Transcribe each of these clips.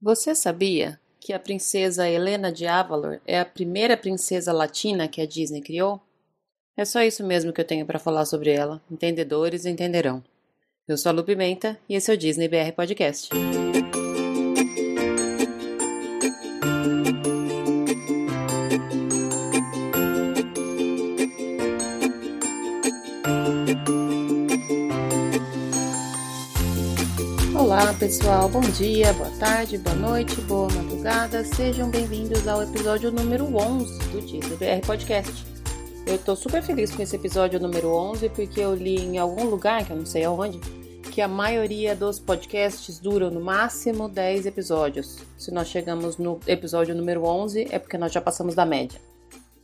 Você sabia que a princesa Helena de Avalor é a primeira princesa latina que a Disney criou? É só isso mesmo que eu tenho para falar sobre ela. Entendedores entenderão. Eu sou a Lu Pimenta e esse é o Disney BR Podcast. Pessoal, bom dia, boa tarde, boa noite, boa madrugada, sejam bem-vindos ao episódio número 11 do Disney BR Podcast. Eu tô super feliz com esse episódio número 11 porque eu li em algum lugar, que eu não sei aonde, que a maioria dos podcasts duram no máximo 10 episódios. Se nós chegamos no episódio número 11 é porque nós já passamos da média.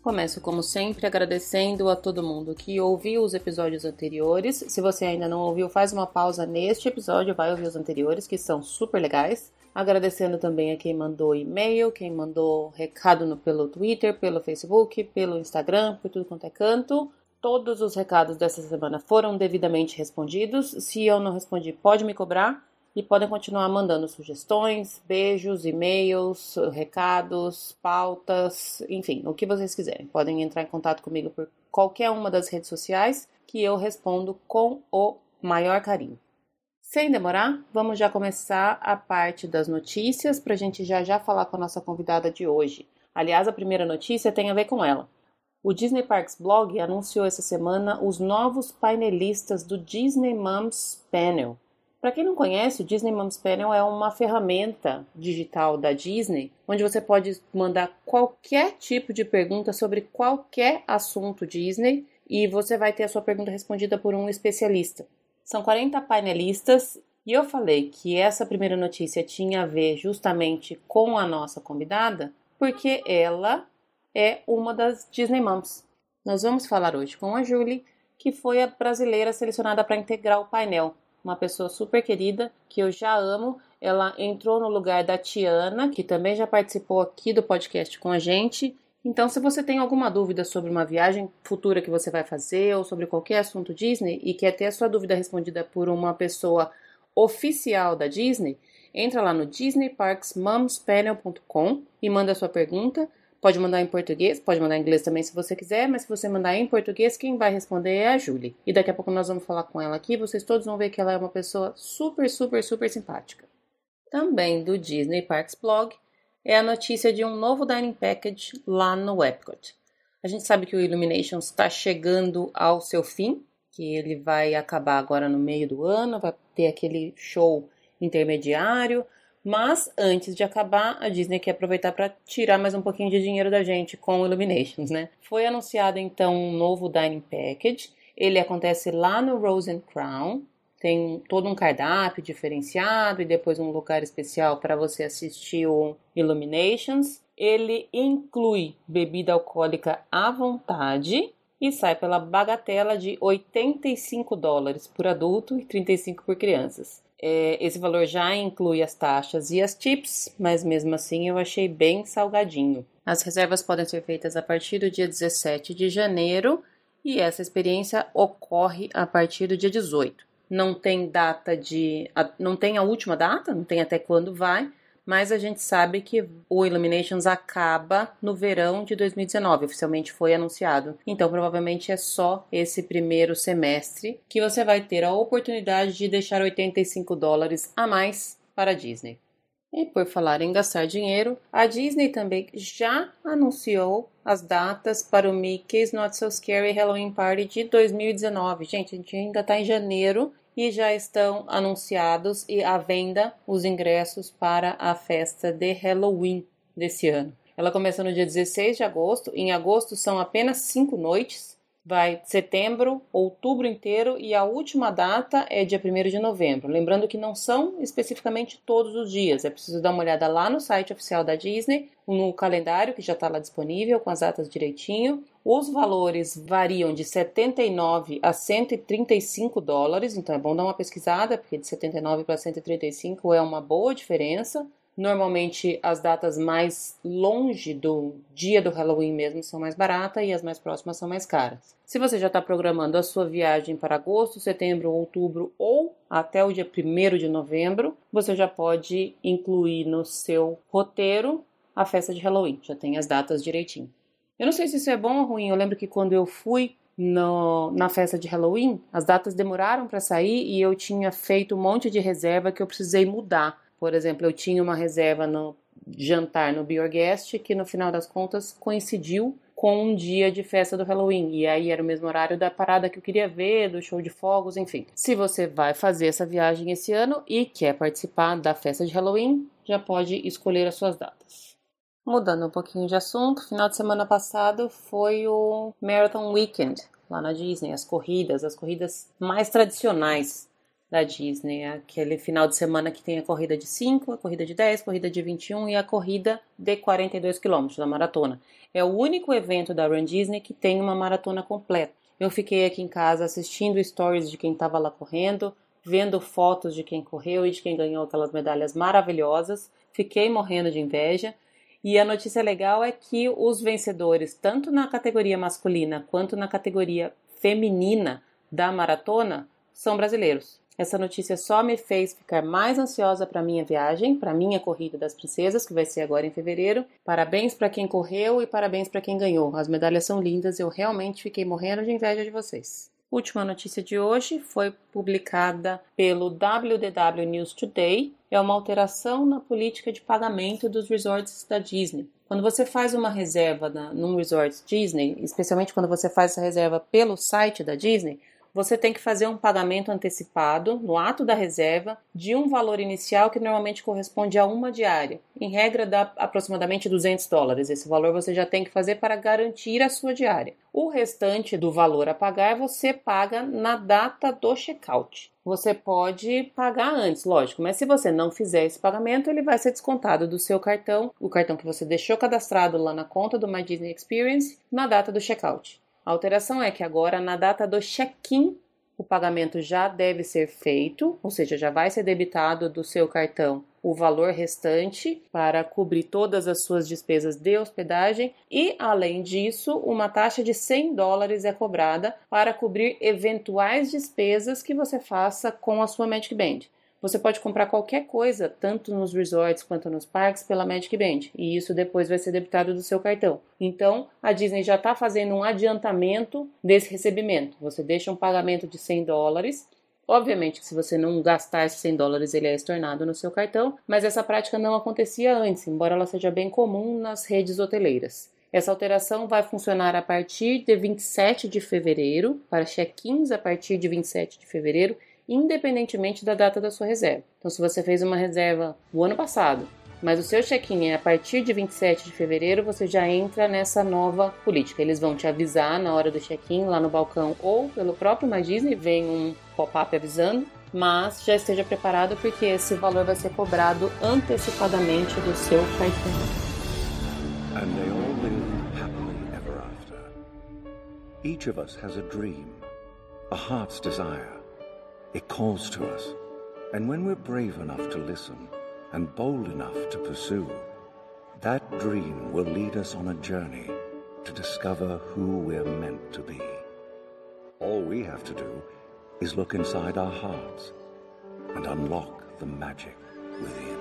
Começo, como sempre, agradecendo a todo mundo que ouviu os episódios anteriores. Se você ainda não ouviu, faz uma pausa neste episódio, vai ouvir os anteriores, que são super legais. Agradecendo também a quem mandou e-mail, quem mandou recado no, pelo Twitter, pelo Facebook, pelo Instagram, por tudo quanto é canto. Todos os recados dessa semana foram devidamente respondidos. Se eu não respondi, pode me cobrar e podem continuar mandando sugestões, beijos, e-mails, recados, pautas, enfim, o que vocês quiserem. Podem entrar em contato comigo por qualquer uma das redes sociais que eu respondo com o maior carinho. Sem demorar, vamos já começar a parte das notícias para a gente já já falar com a nossa convidada de hoje. Aliás, a primeira notícia tem a ver com ela. O Disney Parks Blog anunciou essa semana os novos painelistas do Disney Moms Panel. Para quem não conhece, o Disney Moms Panel é uma ferramenta digital da Disney onde você pode mandar qualquer tipo de pergunta sobre qualquer assunto Disney e você vai ter a sua pergunta respondida por um especialista. São 40 painelistas e eu falei que essa primeira notícia tinha a ver justamente com a nossa convidada porque ela é uma das Disney Moms. Nós vamos falar hoje com a Julie, que foi a brasileira selecionada para integrar o painel uma pessoa super querida que eu já amo. Ela entrou no lugar da Tiana, que também já participou aqui do podcast com a gente. Então, se você tem alguma dúvida sobre uma viagem futura que você vai fazer ou sobre qualquer assunto Disney e quer ter a sua dúvida respondida por uma pessoa oficial da Disney, entra lá no disneyparksmomspanel.com e manda a sua pergunta. Pode mandar em português, pode mandar em inglês também se você quiser, mas se você mandar em português, quem vai responder é a Julie. E daqui a pouco nós vamos falar com ela aqui, vocês todos vão ver que ela é uma pessoa super, super, super simpática. Também do Disney Parks Blog é a notícia de um novo dining package lá no Epcot. A gente sabe que o Illuminations está chegando ao seu fim, que ele vai acabar agora no meio do ano, vai ter aquele show intermediário, mas antes de acabar, a Disney quer aproveitar para tirar mais um pouquinho de dinheiro da gente com o Illuminations, né? Foi anunciado então um novo Dining Package. Ele acontece lá no Rose and Crown. Tem todo um cardápio diferenciado e depois um lugar especial para você assistir o Illuminations. Ele inclui bebida alcoólica à vontade e sai pela bagatela de 85 dólares por adulto e 35 por crianças. É, esse valor já inclui as taxas e as tips, mas mesmo assim eu achei bem salgadinho. As reservas podem ser feitas a partir do dia 17 de janeiro e essa experiência ocorre a partir do dia 18. Não tem data de. não tem a última data, não tem até quando vai, mas a gente sabe que o Illuminations acaba no verão de 2019, oficialmente foi anunciado. Então, provavelmente é só esse primeiro semestre que você vai ter a oportunidade de deixar 85 dólares a mais para a Disney. E por falar em gastar dinheiro, a Disney também já anunciou as datas para o Mickey's Not So Scary Halloween Party de 2019. Gente, a gente ainda está em janeiro e já estão anunciados e à venda os ingressos para a festa de Halloween desse ano. Ela começa no dia 16 de agosto. Em agosto são apenas cinco noites. Vai setembro, outubro inteiro e a última data é dia 1 de novembro. Lembrando que não são especificamente todos os dias, é preciso dar uma olhada lá no site oficial da Disney, no calendário que já está lá disponível com as datas direitinho. Os valores variam de 79 a 135 dólares, então é bom dar uma pesquisada, porque de 79 para 135 é uma boa diferença. Normalmente as datas mais longe do dia do Halloween mesmo são mais baratas e as mais próximas são mais caras. Se você já está programando a sua viagem para agosto, setembro, outubro ou até o dia 1 de novembro, você já pode incluir no seu roteiro a festa de Halloween. Já tem as datas direitinho. Eu não sei se isso é bom ou ruim. Eu lembro que quando eu fui no, na festa de Halloween, as datas demoraram para sair e eu tinha feito um monte de reserva que eu precisei mudar por exemplo, eu tinha uma reserva no jantar no Biorguest que no final das contas coincidiu com um dia de festa do Halloween. E aí era o mesmo horário da parada que eu queria ver, do show de fogos, enfim. Se você vai fazer essa viagem esse ano e quer participar da festa de Halloween, já pode escolher as suas datas. Mudando um pouquinho de assunto, final de semana passado foi o Marathon Weekend lá na Disney, as corridas, as corridas mais tradicionais da Disney. Aquele final de semana que tem a corrida de 5, a corrida de 10, a corrida de 21 e a corrida de 42 quilômetros, da maratona. É o único evento da Run Disney que tem uma maratona completa. Eu fiquei aqui em casa assistindo stories de quem estava lá correndo, vendo fotos de quem correu e de quem ganhou aquelas medalhas maravilhosas. Fiquei morrendo de inveja. E a notícia legal é que os vencedores, tanto na categoria masculina quanto na categoria feminina da maratona, são brasileiros. Essa notícia só me fez ficar mais ansiosa para minha viagem, para minha corrida das princesas, que vai ser agora em fevereiro. Parabéns para quem correu e parabéns para quem ganhou. As medalhas são lindas, eu realmente fiquei morrendo de inveja de vocês. Última notícia de hoje foi publicada pelo WDW News Today. É uma alteração na política de pagamento dos resorts da Disney. Quando você faz uma reserva na, num resort Disney, especialmente quando você faz essa reserva pelo site da Disney, você tem que fazer um pagamento antecipado no ato da reserva de um valor inicial que normalmente corresponde a uma diária. Em regra, dá aproximadamente 200 dólares. Esse valor você já tem que fazer para garantir a sua diária. O restante do valor a pagar você paga na data do checkout. Você pode pagar antes, lógico, mas se você não fizer esse pagamento, ele vai ser descontado do seu cartão, o cartão que você deixou cadastrado lá na conta do My Disney Experience, na data do checkout. A alteração é que agora, na data do check-in, o pagamento já deve ser feito, ou seja, já vai ser debitado do seu cartão o valor restante para cobrir todas as suas despesas de hospedagem e, além disso, uma taxa de 100 dólares é cobrada para cobrir eventuais despesas que você faça com a sua Magic Band. Você pode comprar qualquer coisa, tanto nos resorts quanto nos parques, pela Magic Band, e isso depois vai ser debitado do seu cartão. Então, a Disney já está fazendo um adiantamento desse recebimento. Você deixa um pagamento de 100 dólares. Obviamente que se você não gastar esses 100 dólares, ele é estornado no seu cartão, mas essa prática não acontecia antes, embora ela seja bem comum nas redes hoteleiras. Essa alteração vai funcionar a partir de 27 de fevereiro, para check-ins a partir de 27 de fevereiro independentemente da data da sua reserva. Então, se você fez uma reserva o ano passado, mas o seu check-in é a partir de 27 de fevereiro, você já entra nessa nova política. Eles vão te avisar na hora do check-in lá no balcão ou pelo próprio My vem um pop-up avisando, mas já esteja preparado porque esse valor vai ser cobrado antecipadamente do seu cartão. And they all live happily ever after. Each of us has a dream, a heart's desire. It calls to us. And when we're brave enough to listen and bold enough to pursue, that dream will lead us on a journey to discover who we're meant to be. All we have to do is look inside our hearts and unlock the magic within.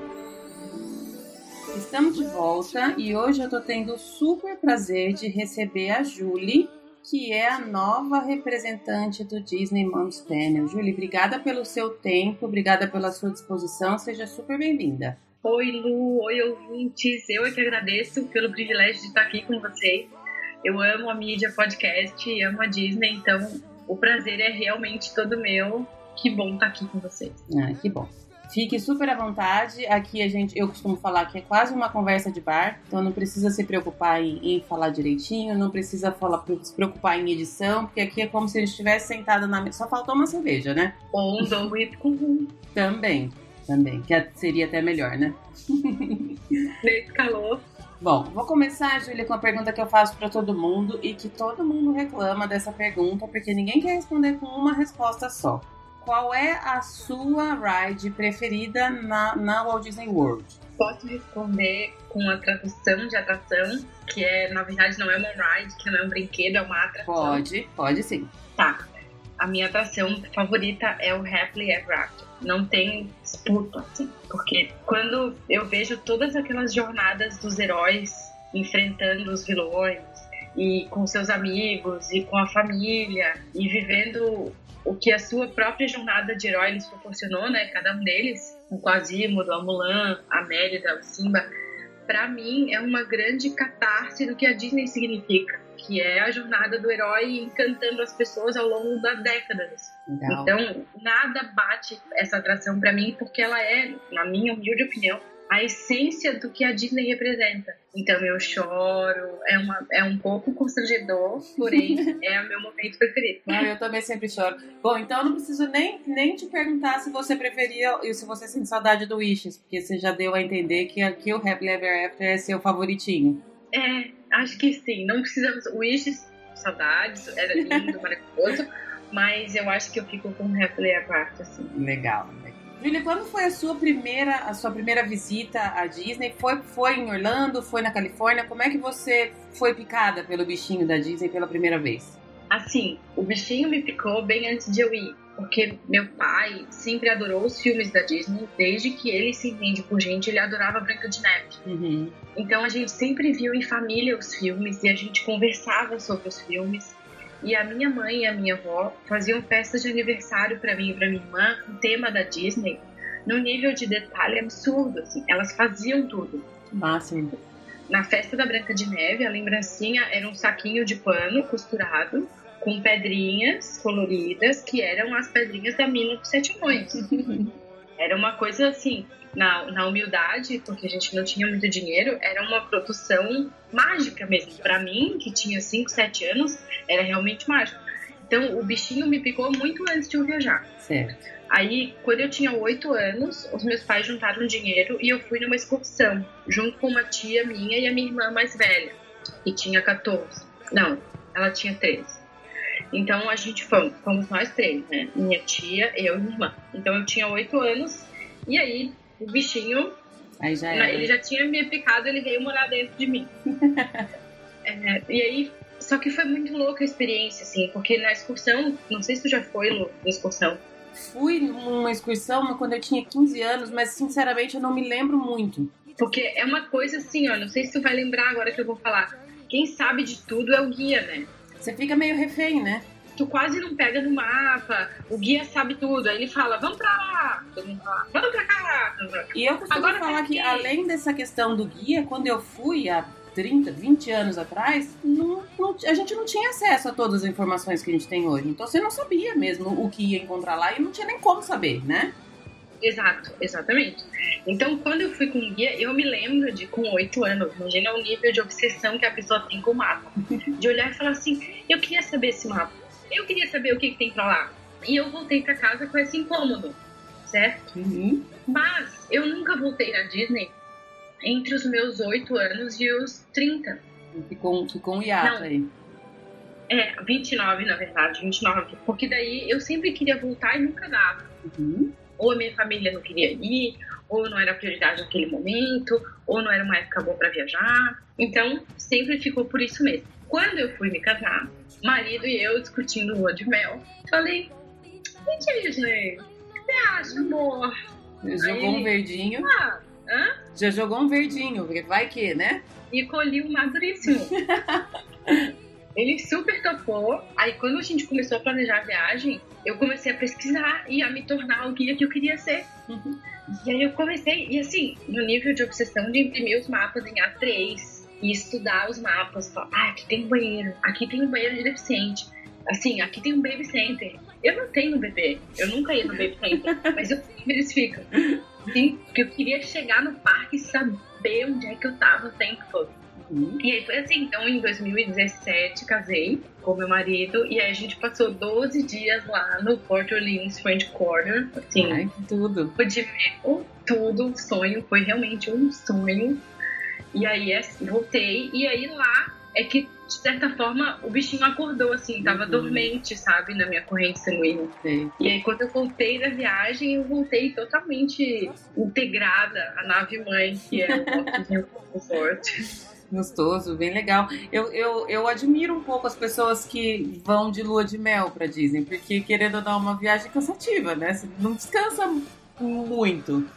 Estamos de volta e hoje eu tô tendo o super prazer de receber a Julie que é a nova representante do Disney Moms Panel. Julie, obrigada pelo seu tempo, obrigada pela sua disposição, seja super bem-vinda. Oi, Lu, oi, ouvintes. Eu é que agradeço pelo privilégio de estar aqui com vocês. Eu amo a mídia podcast, amo a Disney, então o prazer é realmente todo meu. Que bom estar aqui com vocês. Ah, que bom. Fique super à vontade. Aqui a gente, eu costumo falar que é quase uma conversa de bar, então não precisa se preocupar em, em falar direitinho, não precisa falar, se preocupar em edição, porque aqui é como se a gente estivesse sentado na mesa. Só faltou uma cerveja, né? Ou um doce com. Também, também, que seria até melhor, né? Nesse calor. Bom, vou começar, Júlia, com a pergunta que eu faço para todo mundo e que todo mundo reclama dessa pergunta, porque ninguém quer responder com uma resposta só qual é a sua ride preferida na, na Walt Disney World? posso responder com a tradução de atração, que é, na verdade, não é uma ride, que não é um brinquedo, é uma atração. Pode, pode sim. Tá. A minha atração favorita é o Happily Ever After. Não tem disputa, assim. Porque quando eu vejo todas aquelas jornadas dos heróis enfrentando os vilões, e com seus amigos, e com a família, e vivendo o que a sua própria jornada de herói lhes proporcionou, né? Cada um deles, o Quasimodo, a Mulan, a Mérida, o Simba, para mim é uma grande catarse do que a Disney significa, que é a jornada do herói encantando as pessoas ao longo das décadas. Legal. Então, nada bate essa atração para mim, porque ela é, na minha humilde opinião, a essência do que a Disney representa. Então eu choro, é, uma, é um pouco constrangedor, porém é o meu momento preferido. Eu também sempre choro. Bom, então eu não preciso nem, nem te perguntar se você preferia e se você sente saudade do Wishes, porque você já deu a entender que aqui o Happy Ever After é seu favoritinho. É, acho que sim. Não precisamos. Wishes, saudades, era lindo, maravilhoso. Mas eu acho que eu fico com o Happy Ever After, assim. Legal. Julia, quando foi a sua primeira, a sua primeira visita à Disney? Foi, foi em Orlando? Foi na Califórnia? Como é que você foi picada pelo bichinho da Disney pela primeira vez? Assim, o bichinho me picou bem antes de eu ir, porque meu pai sempre adorou os filmes da Disney, desde que ele se entende por gente, ele adorava Branca de Neve. Uhum. Então a gente sempre viu em família os filmes e a gente conversava sobre os filmes. E a minha mãe e a minha avó faziam festas de aniversário para mim e para minha irmã, com tema da Disney, no nível de detalhe absurdo, assim. Elas faziam tudo. Máximo. Na festa da Branca de Neve, a lembrancinha era um saquinho de pano costurado com pedrinhas coloridas, que eram as pedrinhas da mina dos sete anões. era uma coisa assim, na, na humildade, porque a gente não tinha muito dinheiro, era uma produção mágica mesmo. Para mim, que tinha 5, 7 anos, era realmente mágico. Então, o bichinho me picou muito antes de eu viajar. Certo. Aí, quando eu tinha 8 anos, os meus pais juntaram dinheiro e eu fui numa excursão, junto com uma tia minha e a minha irmã mais velha, que tinha 14. Não, ela tinha 13. Então a gente fomos, fomos nós três, né? Minha tia, eu e minha irmã. Então eu tinha 8 anos e aí o bichinho. Aí já era. Ele já tinha me picado, ele veio morar dentro de mim. é, e aí, só que foi muito louca a experiência, assim, porque na excursão, não sei se tu já foi, Lu, na excursão. Fui numa excursão quando eu tinha 15 anos, mas sinceramente eu não me lembro muito. Porque é uma coisa assim, ó, não sei se tu vai lembrar agora que eu vou falar. Quem sabe de tudo é o guia, né? Você fica meio refém, né? tu quase não pega no mapa, o guia sabe tudo, aí ele fala, vamos pra lá, vamos pra cá. E eu costumo Agora falar que, além dessa questão do guia, quando eu fui há 30, 20 anos atrás, não, não, a gente não tinha acesso a todas as informações que a gente tem hoje. Então você não sabia mesmo o que ia encontrar lá e não tinha nem como saber, né? Exato, exatamente. Então, quando eu fui com o guia, eu me lembro de, com oito anos, imagina o nível de obsessão que a pessoa tem com o mapa. De olhar e falar assim, eu queria saber esse mapa eu queria saber o que, que tem pra lá. E eu voltei pra casa com esse incômodo, certo? Uhum. Mas eu nunca voltei na Disney entre os meus 8 anos e os 30. Ficou, ficou um hiato Não. aí. É, 29 na verdade, 29. Porque daí eu sempre queria voltar e nunca dava. Uhum. Ou a minha família não queria ir, ou não era prioridade naquele momento, ou não era uma época boa para viajar. Então, sempre ficou por isso mesmo. Quando eu fui me casar, marido e eu discutindo lua de mel, falei: é Disney? O que você acha, amor? Jogou um verdinho. Ah, hã? Já jogou um verdinho, porque vai que, né? E colhi um maduríssimo. Ele super topou. Aí quando a gente começou a planejar a viagem, eu comecei a pesquisar e a me tornar o guia que eu queria ser. Uhum. E aí eu comecei, e assim, no nível de obsessão de imprimir os mapas em A3, e estudar os mapas. Falar, ah, aqui tem um banheiro, aqui tem um banheiro de deficiente. Assim, aqui tem um baby center. Eu não tenho bebê, eu nunca ia no baby center, mas eu sei onde eles ficam. Sim, porque eu queria chegar no parque e saber onde é que eu tava o tempo todo. Uhum. E aí foi assim, então em 2017 casei com meu marido e aí a gente passou 12 dias lá no Port Orleans French Quarter, assim. Ai, tudo. Foi de ver tudo, um sonho, foi realmente um sonho. E aí voltei, e aí lá é que, de certa forma, o bichinho acordou, assim, tava uhum. dormente, sabe, na minha corrente sanguínea. Sim. E aí, quando eu voltei da viagem, eu voltei totalmente integrada à nave mãe, que é o Conforto. Gostoso, bem legal. Eu, eu, eu admiro um pouco as pessoas que vão de lua de mel pra Disney, porque querendo dar uma viagem cansativa, né? Você não descansa muito.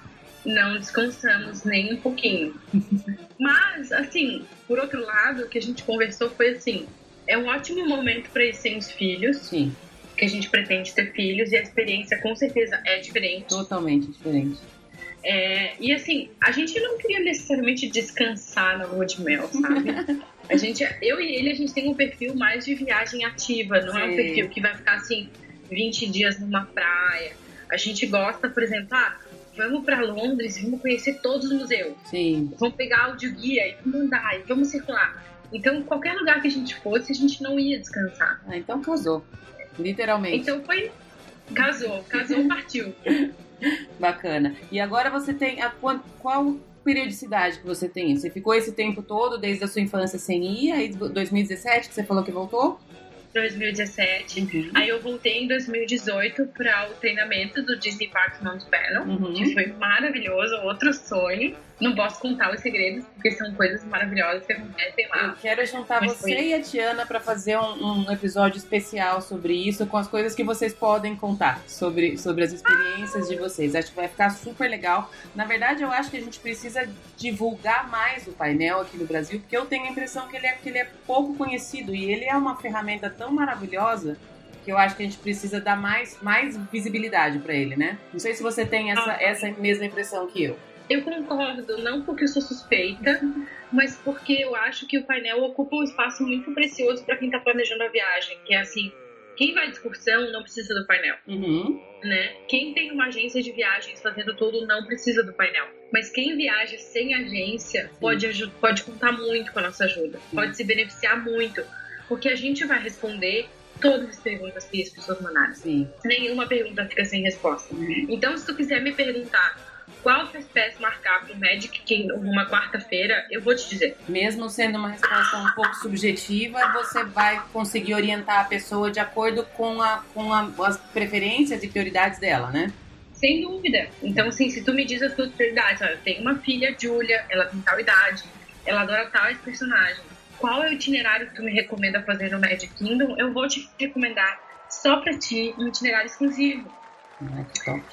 Não descansamos nem um pouquinho. Mas, assim, por outro lado, o que a gente conversou foi assim: é um ótimo momento para ir sem os filhos. Sim. Que a gente pretende ter filhos e a experiência com certeza é diferente. Totalmente diferente. É, e assim, a gente não queria necessariamente descansar na lua de mel, sabe? a gente, eu e ele, a gente tem um perfil mais de viagem ativa, não Sim. é um perfil que vai ficar assim 20 dias numa praia. A gente gosta, por exemplo, ah, vamos para Londres, vamos conhecer todos os museus. Sim. Vamos pegar áudio guia e vamos andar e vamos circular. Então, qualquer lugar que a gente fosse, a gente não ia descansar. Ah, então casou. Literalmente. Então foi. Casou, casou, partiu. Bacana. E agora você tem a qual periodicidade que você tem? Você ficou esse tempo todo desde a sua infância sem ir, aí 2017 que você falou que voltou? 2017. Uhum. Aí eu voltei em 2018 para o treinamento do Disney Parks Mount Vernon, uhum. que foi maravilhoso, outro sonho. Não posso contar os segredos, porque são coisas maravilhosas que acontecem lá. Eu quero juntar Mas você foi... e a Tiana para fazer um, um, episódio especial sobre isso, com as coisas que vocês podem contar sobre, sobre as experiências ah! de vocês. Acho que vai ficar super legal. Na verdade, eu acho que a gente precisa divulgar mais o painel aqui no Brasil, porque eu tenho a impressão que ele é, que ele é pouco conhecido e ele é uma ferramenta tão maravilhosa que eu acho que a gente precisa dar mais, mais visibilidade para ele, né? Não sei se você tem essa, ah. essa mesma impressão que eu. Eu concordo, não porque eu sou suspeita, mas porque eu acho que o painel ocupa um espaço muito precioso para quem está planejando a viagem, que é assim, quem vai de excursão não precisa do painel, uhum. né? Quem tem uma agência de viagens fazendo tudo não precisa do painel. Mas quem viaja sem agência pode, pode contar muito com a nossa ajuda, Sim. pode se beneficiar muito, porque a gente vai responder todas as perguntas que as pessoas mandaram. Sim. Nenhuma pergunta fica sem resposta. Uhum. Então, se tu quiser me perguntar qual espécie marcar para o Magic Kingdom numa quarta-feira, eu vou te dizer. Mesmo sendo uma resposta um pouco subjetiva, você vai conseguir orientar a pessoa de acordo com, a, com a, as preferências e prioridades dela, né? Sem dúvida. Então, assim, se tu me diz as tuas prioridades, olha, eu tenho uma filha, Julia, ela tem tal idade, ela adora tais personagens. Qual é o itinerário que tu me recomenda fazer no Magic Kingdom? Eu vou te recomendar só para ti um itinerário exclusivo.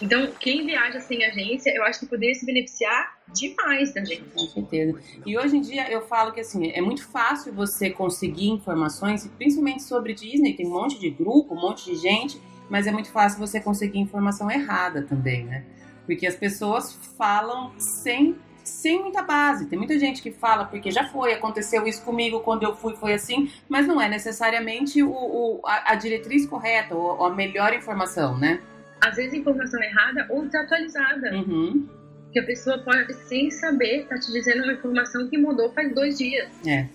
Então, quem viaja sem agência, eu acho que poderia se beneficiar demais da gente. Com certeza. E hoje em dia eu falo que assim, é muito fácil você conseguir informações, principalmente sobre Disney, tem um monte de grupo, um monte de gente, mas é muito fácil você conseguir informação errada também, né? Porque as pessoas falam sem sem muita base. Tem muita gente que fala porque já foi, aconteceu isso comigo quando eu fui, foi assim, mas não é necessariamente o, o a, a, diretriz correta ou a melhor informação, né? Às vezes informação errada ou desatualizada. Uhum. Que a pessoa pode, sem saber, tá te dizendo uma informação que mudou faz dois dias. É.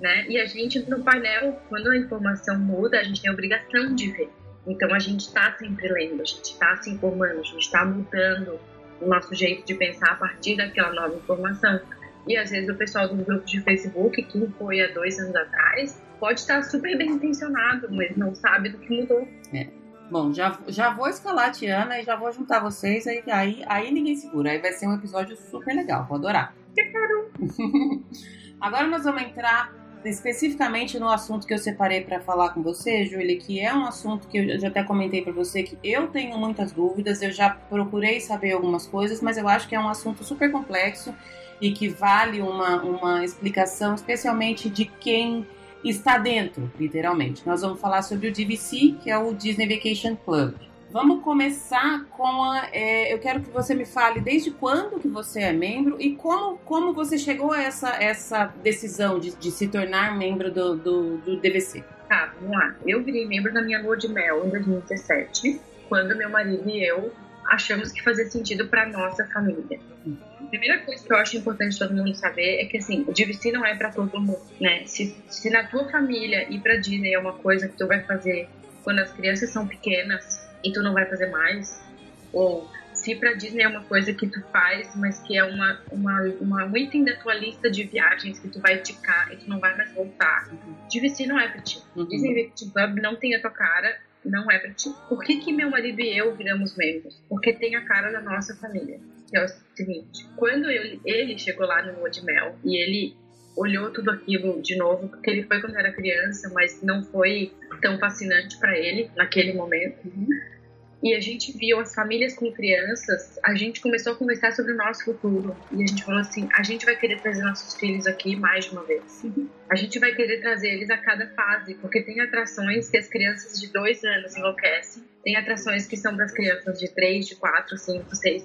Né? E a gente, no painel, quando a informação muda, a gente tem a obrigação de ver. Então a gente está sempre lendo, a gente está se informando, a gente está mudando o nosso jeito de pensar a partir daquela nova informação. E às vezes o pessoal do grupo de Facebook, que foi há dois anos atrás, pode estar super bem intencionado, mas não sabe do que mudou. É. Bom, já, já vou escalar a Tiana e já vou juntar vocês, aí, aí, aí ninguém segura. Aí vai ser um episódio super legal, vou adorar. Agora nós vamos entrar especificamente no assunto que eu separei para falar com você, Júlia, que é um assunto que eu já até comentei para você que eu tenho muitas dúvidas, eu já procurei saber algumas coisas, mas eu acho que é um assunto super complexo e que vale uma, uma explicação, especialmente de quem está dentro, literalmente. Nós vamos falar sobre o DVC, que é o Disney Vacation Club. Vamos começar com a. É, eu quero que você me fale desde quando que você é membro e como, como você chegou a essa, essa decisão de, de se tornar membro do, do, do DVC. Tá, vamos lá. Eu virei membro na minha lua de mel em 2017, quando meu marido e eu achamos que fazia sentido para nossa família. A primeira coisa que eu acho importante todo mundo saber é que assim, o DVC não é para todo mundo, né? Se, se na tua família ir para Disney é uma coisa que tu vai fazer quando as crianças são pequenas e tu não vai fazer mais, ou se pra Disney é uma coisa que tu faz, mas que é uma, uma, uma um item da tua lista de viagens que tu vai ticar e tu não vai mais voltar, uhum. DVC não é pra ti. Uhum. Disney Vacation Club não tem a tua cara, não é pra ti. Por que, que meu marido e eu viramos membros? Porque tem a cara da nossa família. Que é o seguinte, quando eu, ele chegou lá no Lua de Mel e ele olhou tudo aquilo de novo, porque ele foi quando era criança, mas não foi tão fascinante para ele naquele momento. E a gente viu as famílias com crianças, a gente começou a conversar sobre o nosso futuro. E a gente falou assim: a gente vai querer trazer nossos filhos aqui mais de uma vez. A gente vai querer trazer eles a cada fase, porque tem atrações que as crianças de dois anos enlouquecem, tem atrações que são para as crianças de três, de quatro, cinco, seis.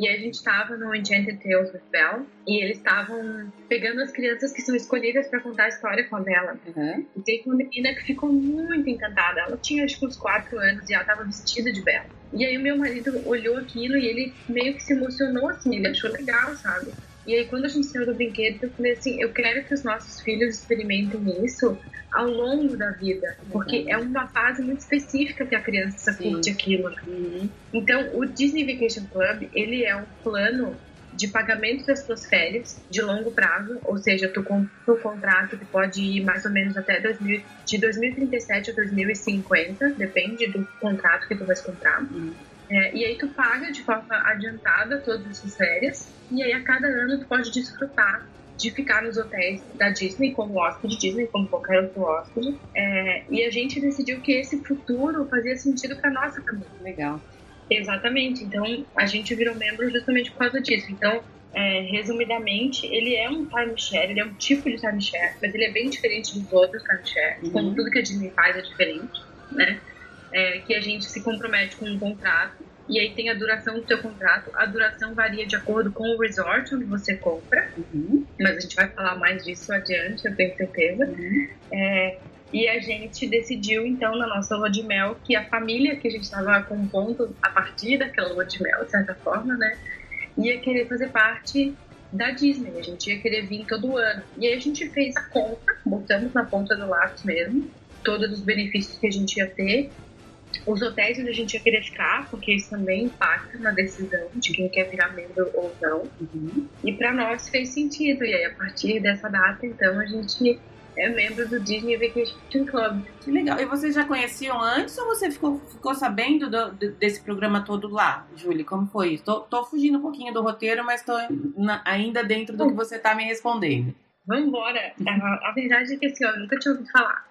E a gente estava no Enchanted Tales with Belle e eles estavam pegando as crianças que são escolhidas para contar a história com a Bella. Uhum. E tem uma menina que ficou muito encantada. Ela tinha acho que uns 4 anos e ela estava vestida de Bella. E aí o meu marido olhou aquilo e ele meio que se emocionou assim, ele achou legal, sabe? E aí, quando a gente saiu do brinquedo, eu falei assim: eu quero que os nossos filhos experimentem isso ao longo da vida, porque é uma fase muito específica que a criança Sim. curte aquilo. Uhum. Então, o Disney Vacation Club, ele é um plano de pagamento das suas férias de longo prazo, ou seja, tu compra o contrato que pode ir mais ou menos até 2000, de 2037 a 2050, depende do contrato que tu vai comprar. Uhum. É, e aí tu paga de forma adiantada todas essas férias, e aí a cada ano tu pode desfrutar de ficar nos hotéis da Disney como hóspede Disney, como qualquer outro hóspede. É, e a gente decidiu que esse futuro fazia sentido para nossa família. Legal. Exatamente. Então a gente virou membro justamente por causa disso. Então, é, resumidamente, ele é um timeshare, ele é um tipo de timeshare, mas ele é bem diferente dos outros timeshares. Uhum. Como tudo que a Disney faz é diferente, né? É, que a gente se compromete com um contrato e aí tem a duração do teu contrato. A duração varia de acordo com o resort onde você compra, uhum. mas a gente vai falar mais disso adiante, eu tenho certeza. Uhum. É, e a gente decidiu, então, na nossa lua de mel, que a família que a gente estava compondo a partir daquela lua de mel, de certa forma, né, ia querer fazer parte da Disney. A gente ia querer vir todo ano. E aí a gente fez a conta, botamos na ponta do lápis mesmo, todos os benefícios que a gente ia ter os hotéis onde a gente ia querer ficar, porque isso também impacta na decisão de quem quer virar membro ou não. Uhum. E para nós fez sentido. E aí, a partir dessa data, então, a gente é membro do Disney Vacation Club. Que legal. E vocês já conheciam antes ou você ficou, ficou sabendo do, desse programa todo lá, Julie? Como foi isso? Tô, tô fugindo um pouquinho do roteiro, mas tô na, ainda dentro do que você tá me respondendo. Vamos embora. A, a verdade é que assim, eu nunca tinha ouvido falar.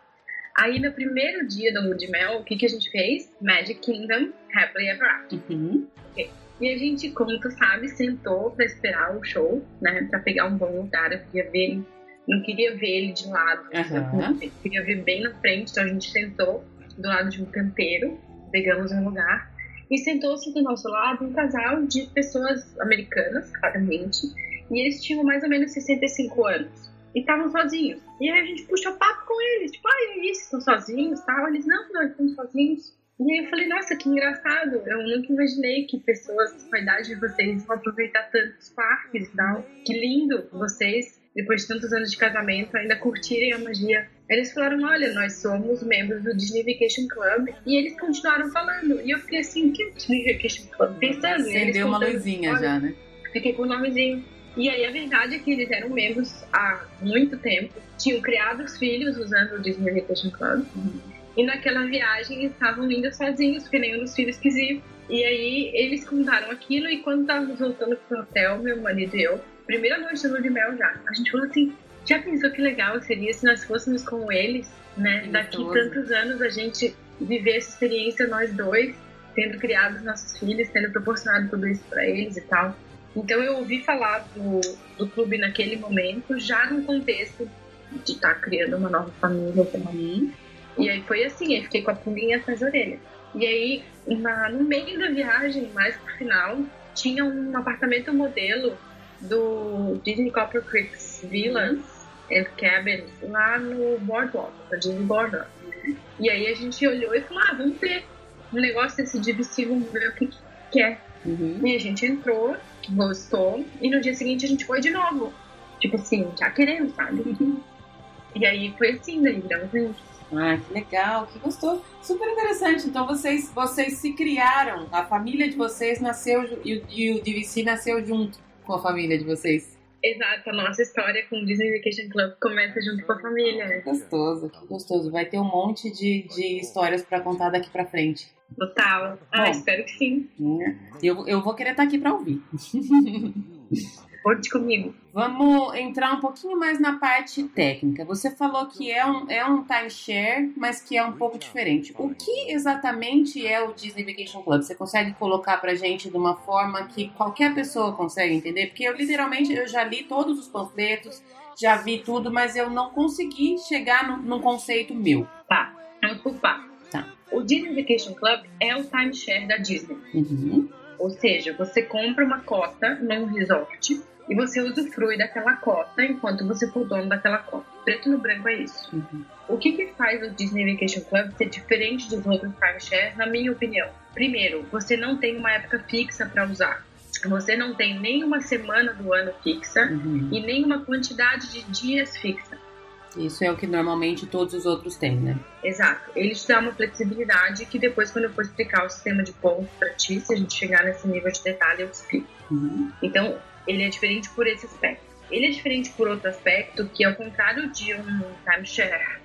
Aí no primeiro dia do de Mel, o que, que a gente fez? Magic Kingdom Happily Ever After. Uhum. Okay. E a gente, como tu sabe, sentou pra esperar o show, né? Pra pegar um bom lugar. Eu queria ver ele, não queria ver ele de lado. Uhum. Eu queria ver bem na frente. Então a gente sentou do lado de um canteiro, pegamos um lugar. E sentou-se do nosso lado um casal de pessoas americanas, claramente. E eles tinham mais ou menos 65 anos e estavam sozinhos. E aí a gente puxou papo com eles, tipo, ah, e aí, estão sozinhos tal? Eles, não, não, estão sozinhos. E aí eu falei, nossa, que engraçado. Eu nunca imaginei que pessoas com a idade de vocês vão aproveitar tantos parques e tal. Que lindo vocês, depois de tantos anos de casamento, ainda curtirem a magia. Eles falaram, olha, nós somos membros do Disney Vacation Club. E eles continuaram falando. E eu fiquei assim, que é Disney Vacation Club? Pensando. Acendeu uma luzinha já, né? Fiquei com o nomezinho. E aí a verdade é que eles eram membros há muito tempo, tinham criado os filhos usando o Disney Vacation Club. Uhum. E naquela viagem estavam indo sozinhos, porque nenhum dos filhos quis ir. E aí eles contaram aquilo e quando estávamos voltando pro hotel, meu marido e eu, primeira noite do de mel já, a gente falou assim, já pensou que legal seria se nós fôssemos com eles, né? Daqui tantos anos a gente viver essa experiência nós dois, tendo criado os nossos filhos, tendo proporcionado tudo isso para eles e tal. Então eu ouvi falar do, do clube naquele momento, já no contexto de estar tá criando uma nova família também. E aí foi assim, eu fiquei com a pulguinha atrás da orelha. E aí, na, no meio da viagem, mais pro final, tinha um apartamento modelo do Disney Copper Creeks Villas and Cabins lá no Boardwalk, da Disney Boardwalk. E aí a gente olhou e falou, ah, vamos ver um negócio desse DVC, vamos ver o que, que é. Uhum. E a gente entrou, gostou, e no dia seguinte a gente foi de novo. Tipo assim, já querendo, sabe? Uhum. E aí foi assim, daí viramos juntos. Ah, que legal, que gostoso. Super interessante. Então vocês, vocês se criaram, a família de vocês nasceu e, e o DVC nasceu junto com a família de vocês. Exato, a nossa história com o Disney Vacation Club começa junto com a família. Que gostoso, que gostoso. Vai ter um monte de, de histórias para contar daqui para frente. Total. Ah, Bom, espero que sim. Eu, eu vou querer estar aqui para ouvir. Conte comigo. Vamos entrar um pouquinho mais na parte técnica. Você falou que é um, é um timeshare, mas que é um pouco diferente. O que exatamente é o Disney Vacation Club? Você consegue colocar pra gente de uma forma que qualquer pessoa consegue entender? Porque eu literalmente eu já li todos os panfletos, já vi tudo, mas eu não consegui chegar no, num conceito meu. Tá, vamos por Tá. O Disney Vacation Club é o timeshare da Disney. Uhum. Ou seja, você compra uma cota num resort e você usufrui daquela cota enquanto você for dono daquela cota. Preto no branco é isso. Uhum. O que, que faz o Disney Vacation Club ser diferente dos outros timeshares, na minha opinião? Primeiro, você não tem uma época fixa para usar. Você não tem nenhuma semana do ano fixa uhum. e nenhuma quantidade de dias fixa. Isso é o que normalmente todos os outros têm, né? Exato. Ele te dá uma flexibilidade que depois, quando eu for explicar o sistema de pontos para ti, se a gente chegar nesse nível de detalhe, eu explico. Uhum. Então, ele é diferente por esse aspecto. Ele é diferente por outro aspecto, que ao contrário de um timeshare,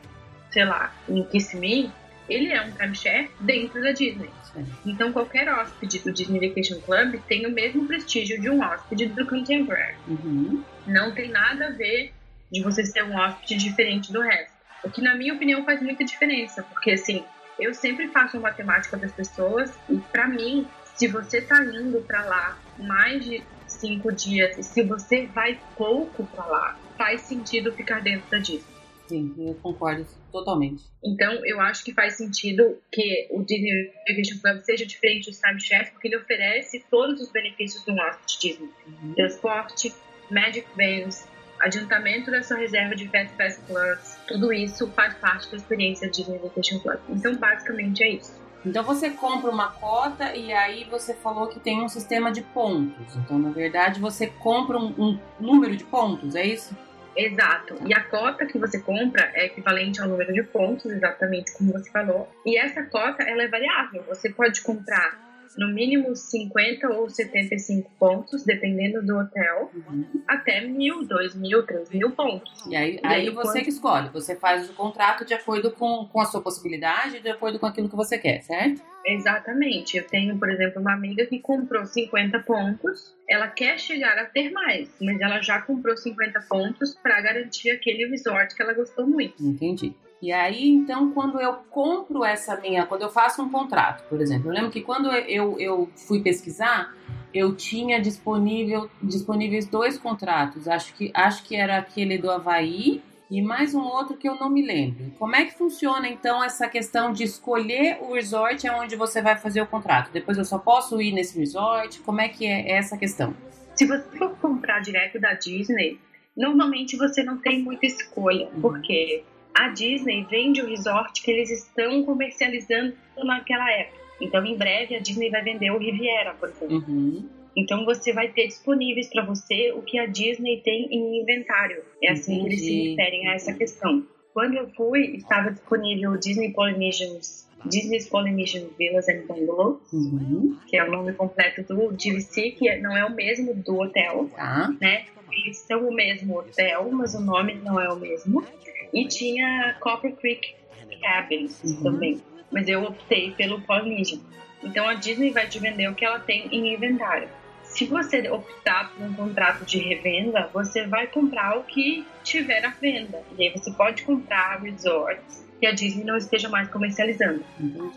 sei lá, em Kissimmee, ele é um timeshare dentro da Disney. Sim. Então, qualquer hóspede do Disney Vacation Club tem o mesmo prestígio de um hóspede do Contemporary. Uhum. Não tem nada a ver de você ser um hóspede diferente do resto. O que, na minha opinião, faz muita diferença, porque assim, eu sempre faço uma matemática das pessoas e, para mim, se você tá indo para lá mais de cinco dias e se você vai pouco para lá, faz sentido ficar dentro da Disney. Sim, eu concordo totalmente. Então, eu acho que faz sentido que o Disney Vacation Club seja diferente do timeshare, porque ele oferece todos os benefícios do hóspede Disney. Uhum. Transporte, Magic Bands, adiantamento da sua reserva de Fast Pass Plus, tudo isso faz parte da experiência Disney Vacation Club. Então, basicamente é isso. Então você compra uma cota e aí você falou que tem um sistema de pontos. Então, na verdade, você compra um, um número de pontos, é isso? Exato. E a cota que você compra é equivalente ao número de pontos, exatamente como você falou. E essa cota ela é variável. Você pode comprar no mínimo 50 ou 75 pontos, dependendo do hotel, uhum. até mil, dois mil, três mil pontos. E aí, e aí, aí você que escolhe, você faz o contrato de acordo com, com a sua possibilidade, de acordo com aquilo que você quer, certo? Exatamente. Eu tenho, por exemplo, uma amiga que comprou 50 pontos. Ela quer chegar a ter mais, mas ela já comprou 50 pontos para garantir aquele resort que ela gostou muito. Entendi. E aí, então, quando eu compro essa minha, quando eu faço um contrato, por exemplo, eu lembro que quando eu, eu fui pesquisar, eu tinha disponível, disponíveis dois contratos. Acho que, acho que era aquele do Havaí e mais um outro que eu não me lembro. Como é que funciona então essa questão de escolher o resort onde você vai fazer o contrato? Depois eu só posso ir nesse resort? Como é que é essa questão? Se você for comprar direto da Disney, normalmente você não tem muita escolha, uhum. porque a Disney vende o resort que eles estão comercializando naquela época. Então, em breve, a Disney vai vender o Riviera, por exemplo. Uhum. Então, você vai ter disponíveis para você o que a Disney tem em inventário. É assim Entendi. que eles se referem a essa questão. Quando eu fui, estava disponível o Disney Polynesians Disney's Polynesian Villas and Bungalows, uhum. que é o nome completo do DVC, que não é o mesmo do hotel, tá. né? Eles são o mesmo hotel, mas o nome não é o mesmo. E tinha Copper Creek Cabins uhum. também. Mas eu optei pelo Polynesian. Então a Disney vai te vender o que ela tem em inventário. Se você optar por um contrato de revenda, você vai comprar o que tiver à venda. E aí você pode comprar resorts que a Disney não esteja mais comercializando.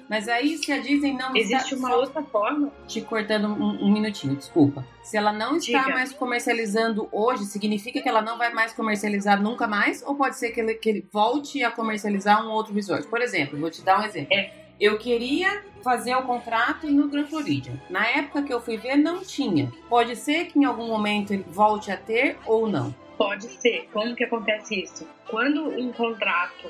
Mas aí, se a Disney não Existe está... uma outra forma. Te cortando um, um, minutinho, desculpa. Se ela não está Diga. mais comercializando hoje, significa que ela não vai mais comercializar nunca mais? Ou pode ser que ele, que ele volte a comercializar um outro resort? Por exemplo, vou te dar um exemplo. É. Eu queria fazer o contrato no Grand Floridian. Na época que eu fui ver, não tinha. Pode ser que em algum momento ele volte a ter ou não. Pode ser. Como que acontece isso? Quando um contrato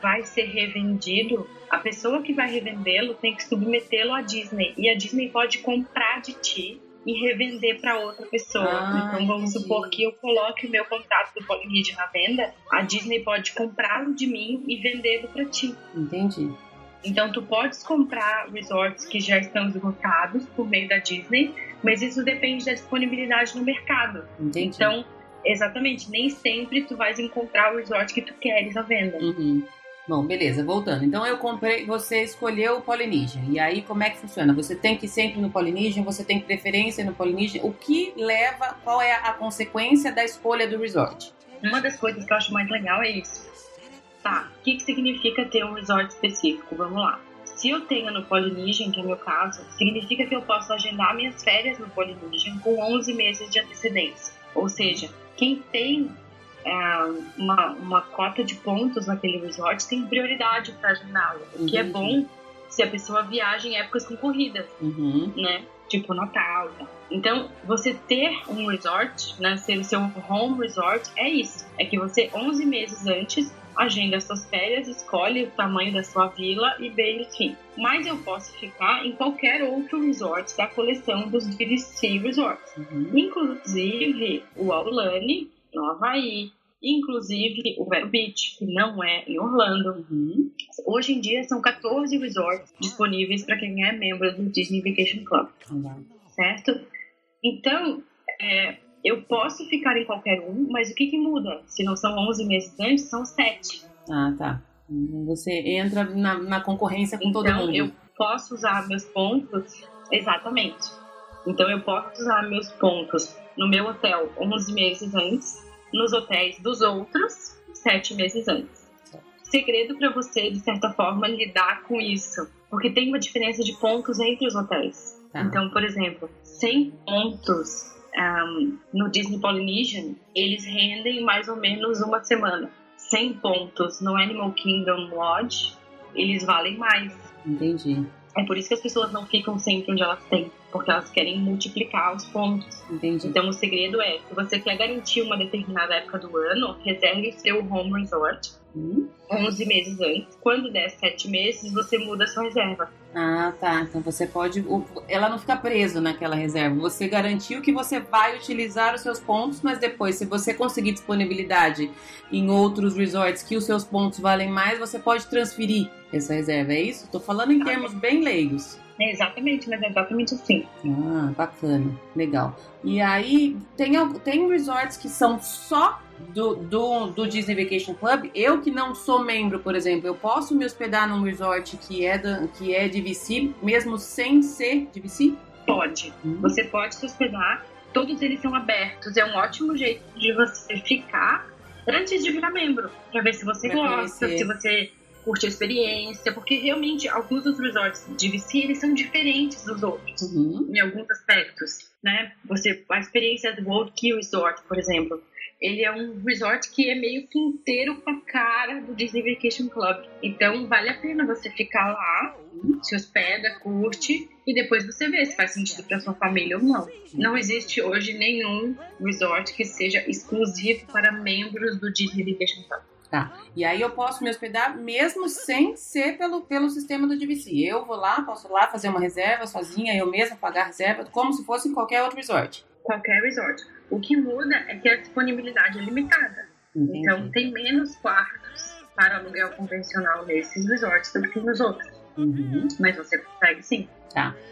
vai ser revendido, a pessoa que vai revendê-lo tem que submetê-lo à Disney. E a Disney pode comprar de ti e revender para outra pessoa. Ah, então vamos entendi. supor que eu coloque o meu contrato do Polynesian à venda, a Disney pode comprá-lo de mim e vendê-lo para ti. Entendi. Então tu podes comprar resorts que já estão esgotados por meio da Disney, mas isso depende da disponibilidade no mercado. Entendi. Então, exatamente, nem sempre tu vais encontrar o resort que tu queres à venda. Uhum. Bom, beleza, voltando. Então eu comprei, você escolheu o Polynesian. E aí como é que funciona? Você tem que ir sempre no Polynesian, você tem preferência no Polynesian. O que leva, qual é a consequência da escolha do resort? Uma das coisas que eu acho mais legal é isso. Tá, o que, que significa ter um resort específico? Vamos lá. Se eu tenho no Polynesian, que é o meu caso, significa que eu posso agendar minhas férias no Polynesian com 11 meses de antecedência. Ou seja, quem tem é, uma, uma cota de pontos naquele resort tem prioridade para agendá-lo. O que é bom se a pessoa viaja em épocas concorridas Uhum. né? Tipo Natal. tal. Então, você ter um resort, né, ser o seu home resort, é isso. É que você, 11 meses antes, agenda as suas férias, escolhe o tamanho da sua vila e bem, enfim. Mas eu posso ficar em qualquer outro resort da coleção dos DVC Resorts. Uhum. Inclusive o Aulane, no Havaí. Inclusive o Vero Beach, que não é em Orlando. Uhum. Hoje em dia são 14 resorts disponíveis para quem é membro do Disney Vacation Club certo? Então, é, eu posso ficar em qualquer um, mas o que, que muda? Se não são 11 meses antes, são 7. Ah, tá. Você entra na, na concorrência com todo Então, mundo. eu posso usar meus pontos, exatamente. Então, eu posso usar meus pontos no meu hotel 11 meses antes, nos hotéis dos outros 7 meses antes. Segredo para você, de certa forma, lidar com isso. Porque tem uma diferença de pontos entre os hotéis. Tá. Então, por exemplo, 100 pontos ahm, no Disney Polynesian, eles rendem mais ou menos uma semana. 100 pontos no Animal Kingdom Lodge, eles valem mais. Entendi. É por isso que as pessoas não ficam sempre onde elas têm, porque elas querem multiplicar os pontos. Entendi. Então, o segredo é, se você quer garantir uma determinada época do ano, reserve o seu home resort Hum? 11 meses antes. Quando der 7 meses, você muda a sua reserva. Ah, tá. Então você pode. Ela não fica presa naquela reserva. Você garantiu que você vai utilizar os seus pontos, mas depois, se você conseguir disponibilidade em outros resorts que os seus pontos valem mais, você pode transferir essa reserva. É isso? Tô falando em termos bem leigos. É exatamente, mas é exatamente assim. Ah, bacana, legal. E aí, tem, tem resorts que são só do, do, do Disney Vacation Club. Eu que não sou membro, por exemplo, eu posso me hospedar num resort que é, da, que é de VC, mesmo sem ser de VC? Pode. Hum. Você pode se hospedar, todos eles são abertos. É um ótimo jeito de você ficar antes de virar membro, pra ver se você Pra gosta, conhecer. se você curte a experiência, porque realmente alguns dos resorts de VC eles são diferentes dos outros. Uhum. em alguns aspectos, né? Você a experiência do World Key Resort, por exemplo, ele é um resort que é meio que inteiro com a cara do Disney Vacation Club. Então vale a pena você ficar lá, se hospeda, curte e depois você vê se faz sentido para sua família ou não. Não existe hoje nenhum resort que seja exclusivo para membros do Disney Vacation Club. E aí eu posso me hospedar mesmo sem ser pelo, pelo sistema do DVC. Eu vou lá, posso lá fazer uma reserva sozinha, eu mesma pagar a reserva, como se fosse em qualquer outro resort. Qualquer resort. O que muda é que a disponibilidade é limitada. Entendi. Então tem menos quartos para aluguel convencional nesses resorts do que nos outros. Uhum. Mas você consegue sim.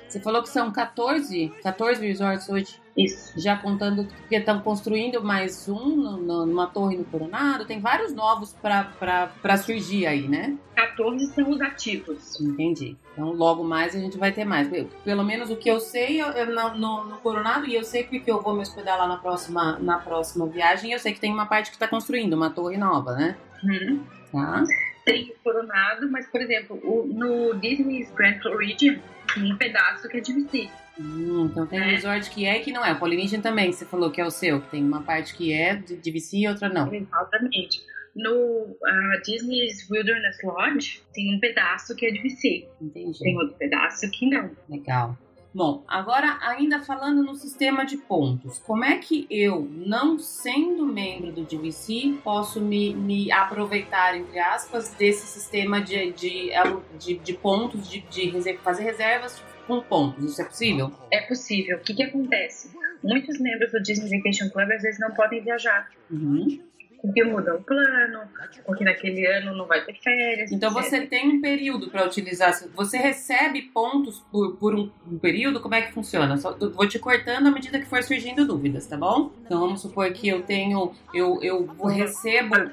Você falou que são 14, 14 resorts hoje, Isso. já contando que estão construindo mais um no- no- numa torre no Coronado. Tem vários novos para surgir aí, né? 14 são os ativos. Entendi. Então logo mais a gente vai ter mais. Pelo menos o que eu sei eu, eu no, no- no Coronado, e eu sei porque eu vou me hospedar lá na próxima, na próxima viagem, eu sei que tem uma parte que está construindo, uma torre nova, né? Uhum. Tá? Tem o Coronado, mas, por exemplo, o- no Disney's Grand Floridian tem um pedaço que é de VC. Hum, então tem um É. resort que é e que não é. O Polynesian também, que você falou que é o seu. que Tem uma parte que é de, VC e outra não. Exatamente. No ah, Disney's Wilderness Lodge tem um pedaço que é de VC. Entendi. Tem outro pedaço que não. Legal. Bom, agora ainda falando no sistema de pontos, como é que eu, não sendo membro do DVC, posso me, me aproveitar, entre aspas, desse sistema de, de, de, de pontos, de, de reser- fazer reservas com pontos. Isso é possível? É possível. O que, que acontece? Muitos membros do Disney Vacation Club às vezes não podem viajar. Uhum. Porque mudam o plano, porque naquele ano não vai ter férias. Então etc. você tem um período para utilizar. Você recebe pontos por, por um, um período? Como é que funciona? Só, vou te cortando à medida que for surgindo dúvidas, tá bom? Então vamos supor que eu tenho. Eu, eu recebo.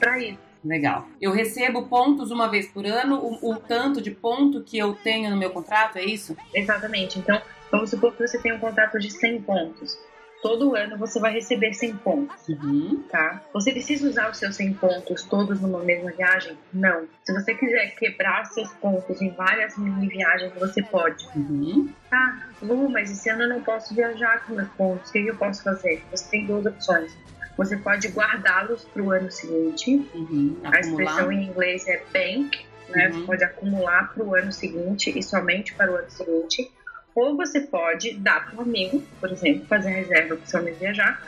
Pra isso. Legal. Eu recebo pontos uma vez por ano, o, o tanto de ponto que eu tenho no meu contrato, é isso? Exatamente. Então, vamos supor que você tem um contrato de 100 pontos. Todo ano você vai receber 100 pontos, Uhum. tá? Você precisa usar os seus 100 pontos todos numa mesma viagem? Não. Se você quiser quebrar seus pontos em várias mini viagens, você pode. Uhum. Ah, Lu, mas esse ano eu não posso viajar com meus pontos. O que eu posso fazer? Você tem duas opções. Você pode guardá-los para o ano seguinte. Uhum. A expressão em inglês é bank, né? Uhum. Você pode acumular para o ano seguinte e somente para o ano seguinte. Ou você pode dar para um amigo, por exemplo, fazer reserva para o seu amigo viajar.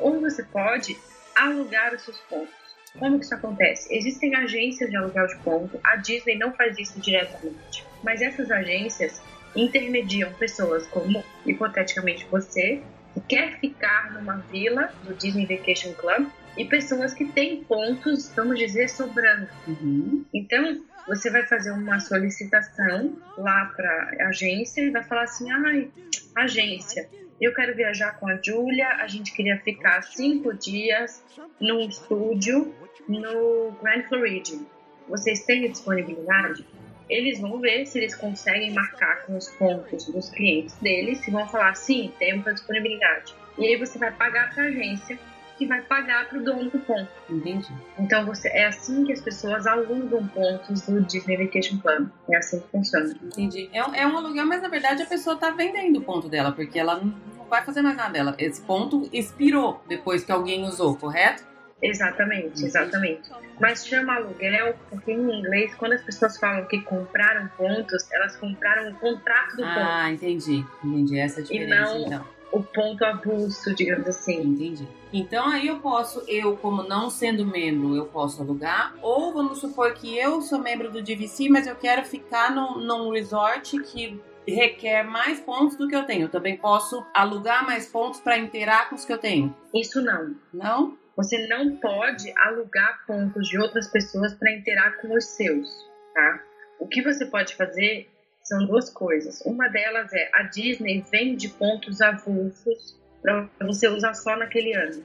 Ou você pode alugar os seus pontos. Como que isso acontece? Existem agências de aluguel de ponto. A Disney não faz isso diretamente. Mas essas agências intermediam pessoas como, hipoteticamente, você, que quer ficar numa vila do Disney Vacation Club, e pessoas que têm pontos, vamos dizer, sobrando. Uhum. Então, você vai fazer uma solicitação lá para a agência e vai falar assim: ai, agência, eu quero viajar com a Júlia, a gente queria ficar cinco dias num estúdio no Grand Floridian. Vocês têm disponibilidade? Eles vão ver se eles conseguem marcar com os pontos dos clientes deles e vão falar: sim, temos a disponibilidade. E aí você vai pagar para a agência que vai pagar para o dono do ponto. Entendi. Então você é assim que as pessoas alugam pontos do Disney Vacation Club. É assim que funciona. Entendi. É, um- é um aluguel, mas na verdade a pessoa tá vendendo o ponto dela, porque ela não, vai fazer mais nada dela. Esse ponto expirou depois que alguém usou, correto? Exatamente, exatamente. Mas chama aluguel porque em inglês, quando as pessoas falam que compraram pontos, elas compraram o contrato do Ah, entendi. Entendi essa é a diferença, não- então. O ponto avulso, digamos assim. Entendi. Então aí eu posso, eu como não sendo membro, eu posso alugar, ou vamos supor que eu sou membro do DVC, mas eu quero ficar num, num resort que requer mais pontos do que eu tenho. Eu também posso alugar mais pontos para inteirar com os que eu tenho. Isso não. Não? Você não pode alugar pontos de outras pessoas para interar com os seus, tá? O que você pode fazer são duas coisas. Uma delas é a Disney vende pontos avulsos para você usar só naquele ano.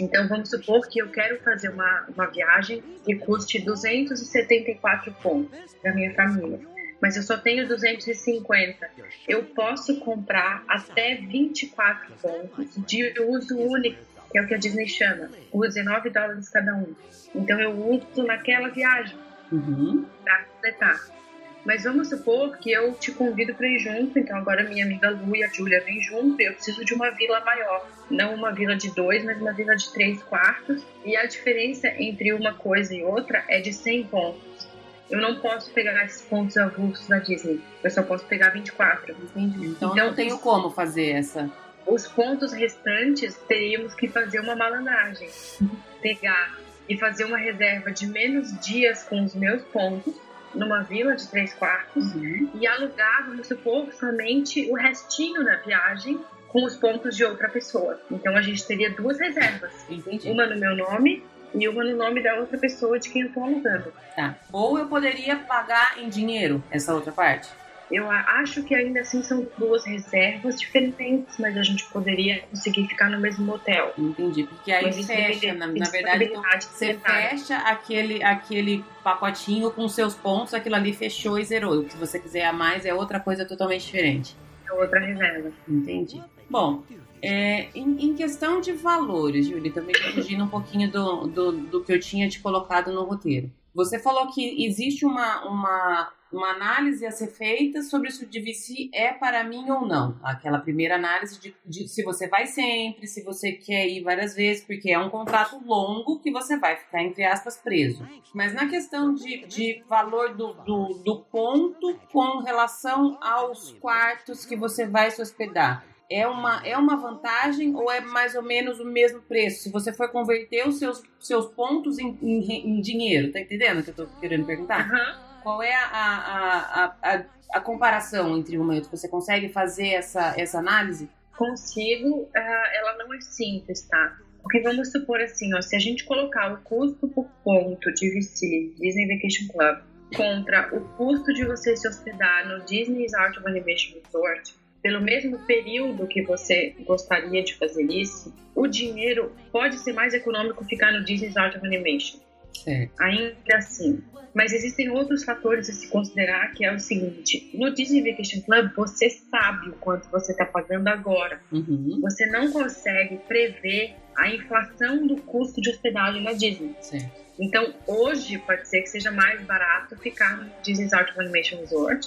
Então vamos supor que eu quero fazer uma, uma viagem que custe 274 pontos para minha família, mas eu só tenho 250. Eu posso comprar até 24 pontos de uso único, que é o que a Disney chama, por 19 dólares cada um. Então eu uso naquela viagem Uhum. para completar. Mas vamos supor que eu te convido para ir junto, então agora minha amiga Lu e a Júlia vêm junto e eu preciso de uma vila maior. Não uma vila de dois, mas uma vila de três quartos. E a diferença entre uma coisa e outra é de 100 pontos. Eu não posso pegar esses pontos avulsos da Disney. Eu só posso pegar 24. Entendi. Então, Então, eu não tenho como fazer essa. Os pontos restantes teríamos que fazer uma malandragem. Pegar e fazer uma reserva de menos dias com os meus pontos numa vila de três quartos Uhum. e alugar, vamos supor, somente o restinho da viagem com os pontos de outra pessoa. Então a gente teria duas reservas, Entendi. uma no meu nome e uma no nome da outra pessoa de quem eu estou alugando. Tá. Ou eu poderia pagar em dinheiro essa outra parte. Eu acho que ainda assim são duas reservas diferentes, mas a gente poderia conseguir ficar no mesmo hotel. Entendi. Porque aí Mas fecha, na, na verdade, então, você fecha aquele, aquele pacotinho com seus pontos, aquilo ali fechou e zerou. E se você quiser a mais, é outra coisa totalmente diferente. É outra reserva. Entendi. Bom, é, em, em questão de valores, Júlia, também fugindo um pouquinho do, do, do que eu tinha te colocado no roteiro. Você falou que existe uma, uma, uma análise a ser feita sobre se o DVC é para mim ou não. Aquela primeira análise de, de se você vai sempre, se você quer ir várias vezes, porque é um contrato longo que você vai ficar, entre aspas, preso. Mas na questão de, de valor do, do, do ponto com relação aos quartos que você vai se hospedar, é uma, é uma vantagem ou é mais ou menos o mesmo preço? Se você for converter os seus, seus pontos em, em, em dinheiro, tá entendendo o que eu tô querendo perguntar? Aham. Qual é a, a, a, a, comparação entre uma e outra? Você consegue fazer essa, essa análise? Consigo, uh, ela não é simples, tá? Porque vamos supor assim, ó, se a gente colocar o custo por ponto de VC, Disney Vacation Club, contra o custo de você se hospedar no Disney's Art of Animation Resort, pelo mesmo período que você gostaria de fazer isso, o dinheiro pode ser mais econômico ficar no Disney's Art of Animation. Certo. Ainda assim. Mas existem outros fatores a se considerar, que é o seguinte: no Disney Vacation Club, você sabe o quanto você está pagando agora. Uhum. Você não consegue prever a inflação do custo de hospedagem na Disney. Certo. Então, hoje pode ser que seja mais barato ficar no Disney's Art of Animation Resort,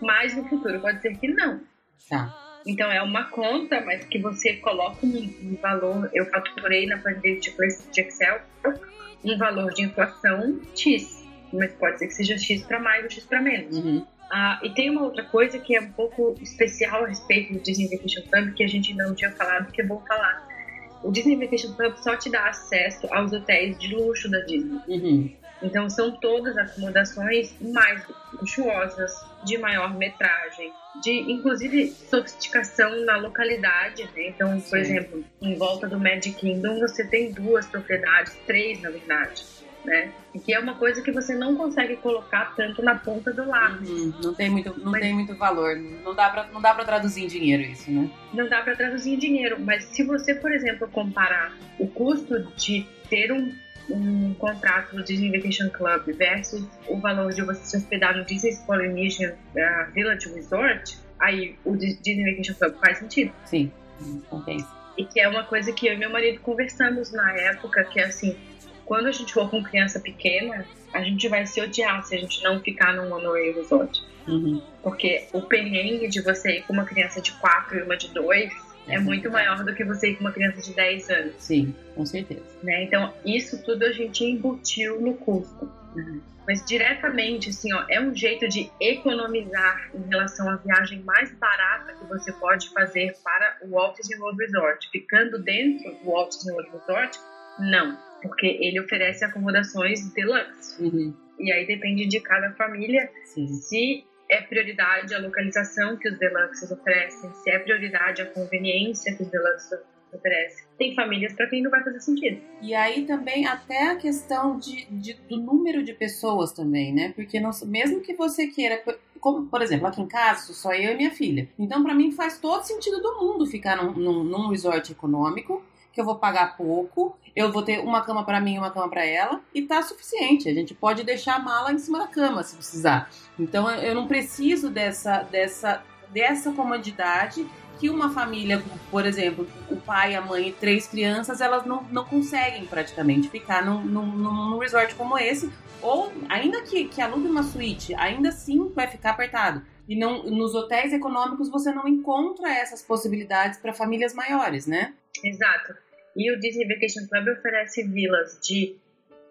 mas no futuro pode ser que não. Tá. Então é uma conta, mas que você coloca um valor. Eu faturei na planilha de Excel um valor de inflação X, mas pode ser que seja X para mais ou X para menos. Uhum. Ah, e tem uma outra coisa que é um pouco especial a respeito do Disney Vacation Club, que a gente não tinha falado, que é bom falar. O Disney Vacation Club só te dá acesso aos hotéis de luxo da Disney. Uhum. Então são todas acomodações mais luxuosas, de maior metragem, de inclusive sofisticação na localidade, né? Então, por Sim. exemplo, em volta do Magic Kingdom você tem duas propriedades, três na verdade. Né? Que é uma coisa que você não consegue colocar tanto na ponta do lápis. Uhum, não tem muito, não mas, tem muito valor. Não dá para não dá para traduzir em dinheiro isso, né? Não dá para traduzir em dinheiro, mas se você, por exemplo, comparar o custo de ter um um contrato do Disney Vacation Club versus o valor de você se hospedar no Disney Polynesian uh, Village Resort, aí o Disney Vacation Club faz sentido. Sim, compensa. E que é uma coisa que eu e meu marido conversamos na época, que é assim, quando a gente for com criança pequena, a gente vai se odiar se a gente não ficar num Monorail Resort. Uhum. Porque o perrengue de você ir com uma criança de 4 e uma de 2 é muito maior do que você ir com uma criança de 10 anos. Sim, com certeza. Né? Então, isso tudo a gente embutiu no custo. Uhum. Mas diretamente, assim, ó, é um jeito de economizar em relação à viagem mais barata que você pode fazer para o Walt Disney World Resort. Ficando dentro do Walt Disney World Resort, não, porque ele oferece acomodações deluxe. Uhum. E aí depende de cada família Sim. se é prioridade a localização que os deluxes oferecem, se é prioridade a conveniência que os deluxes oferecem. Tem famílias para quem não vai fazer sentido. E aí também até a questão de, de do número de pessoas também, né? Porque não, mesmo que você queira como, por exemplo, aqui em casa, só eu e minha filha. Então, para mim, faz todo sentido do mundo ficar num, num, num resort econômico que eu vou pagar pouco, eu vou ter uma cama para mim e uma cama para ela e tá suficiente. A gente pode deixar a mala em cima da cama se precisar. Então eu não preciso dessa dessa dessa comodidade que uma família, por exemplo, o pai, a mãe e três crianças, elas não, não conseguem praticamente ficar num, num, num resort como esse. Ou, ainda que, que alugue uma suíte, ainda assim vai ficar apertado. E não, nos hotéis econômicos você não encontra essas possibilidades para famílias maiores, né? Exato. E o Disney Vacation Club oferece vilas de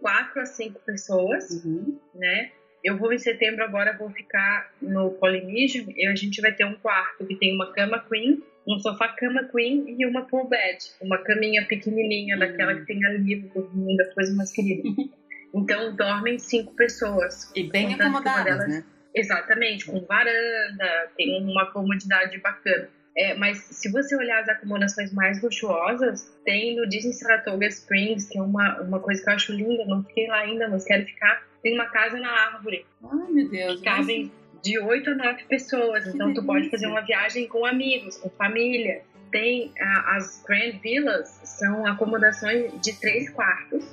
4 a 5 pessoas, uhum. né? Eu vou em setembro agora, vou ficar no Polynesian e a gente vai ter um quarto que tem uma cama queen, um sofá cama queen e uma pool bed, uma caminha pequenininha, uhum. daquela que tem ali no das coisas mais queridas. então dormem cinco pessoas. E bem acomodadas, delas, né? Exatamente, com varanda, tem uma comodidade bacana. É, mas se você olhar as acomodações mais luxuosas, tem no Disney Saratoga Springs, que é uma, uma coisa que eu acho linda, não fiquei lá ainda, mas quero ficar. Tem uma casa na árvore. Ai, meu Deus. Que cabem de 8 a 9 pessoas. Que então delícia. tu pode fazer uma viagem com amigos, com família. Tem a, as Grand Villas, são acomodações de três quartos,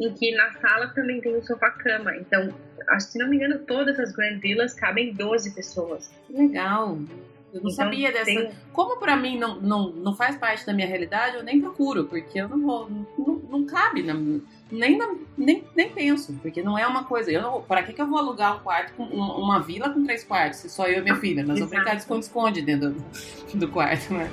em que na sala também tem um sofá-cama. Então, acho, se não me engano, todas as Grand Villas cabem 12 pessoas. Legal. Eu não então, sabia dessa. Tem... Como para mim não, não, não faz parte da minha realidade, eu nem procuro, porque eu não vou. Não, não cabe, na, nem, na, nem, nem penso, porque não é uma coisa. Eu não, pra que, que eu vou alugar um quarto com uma, uma vila com três quartos, se só eu e minha filha? Nós vamos brincar de esconde-esconde dentro do, do quarto, né?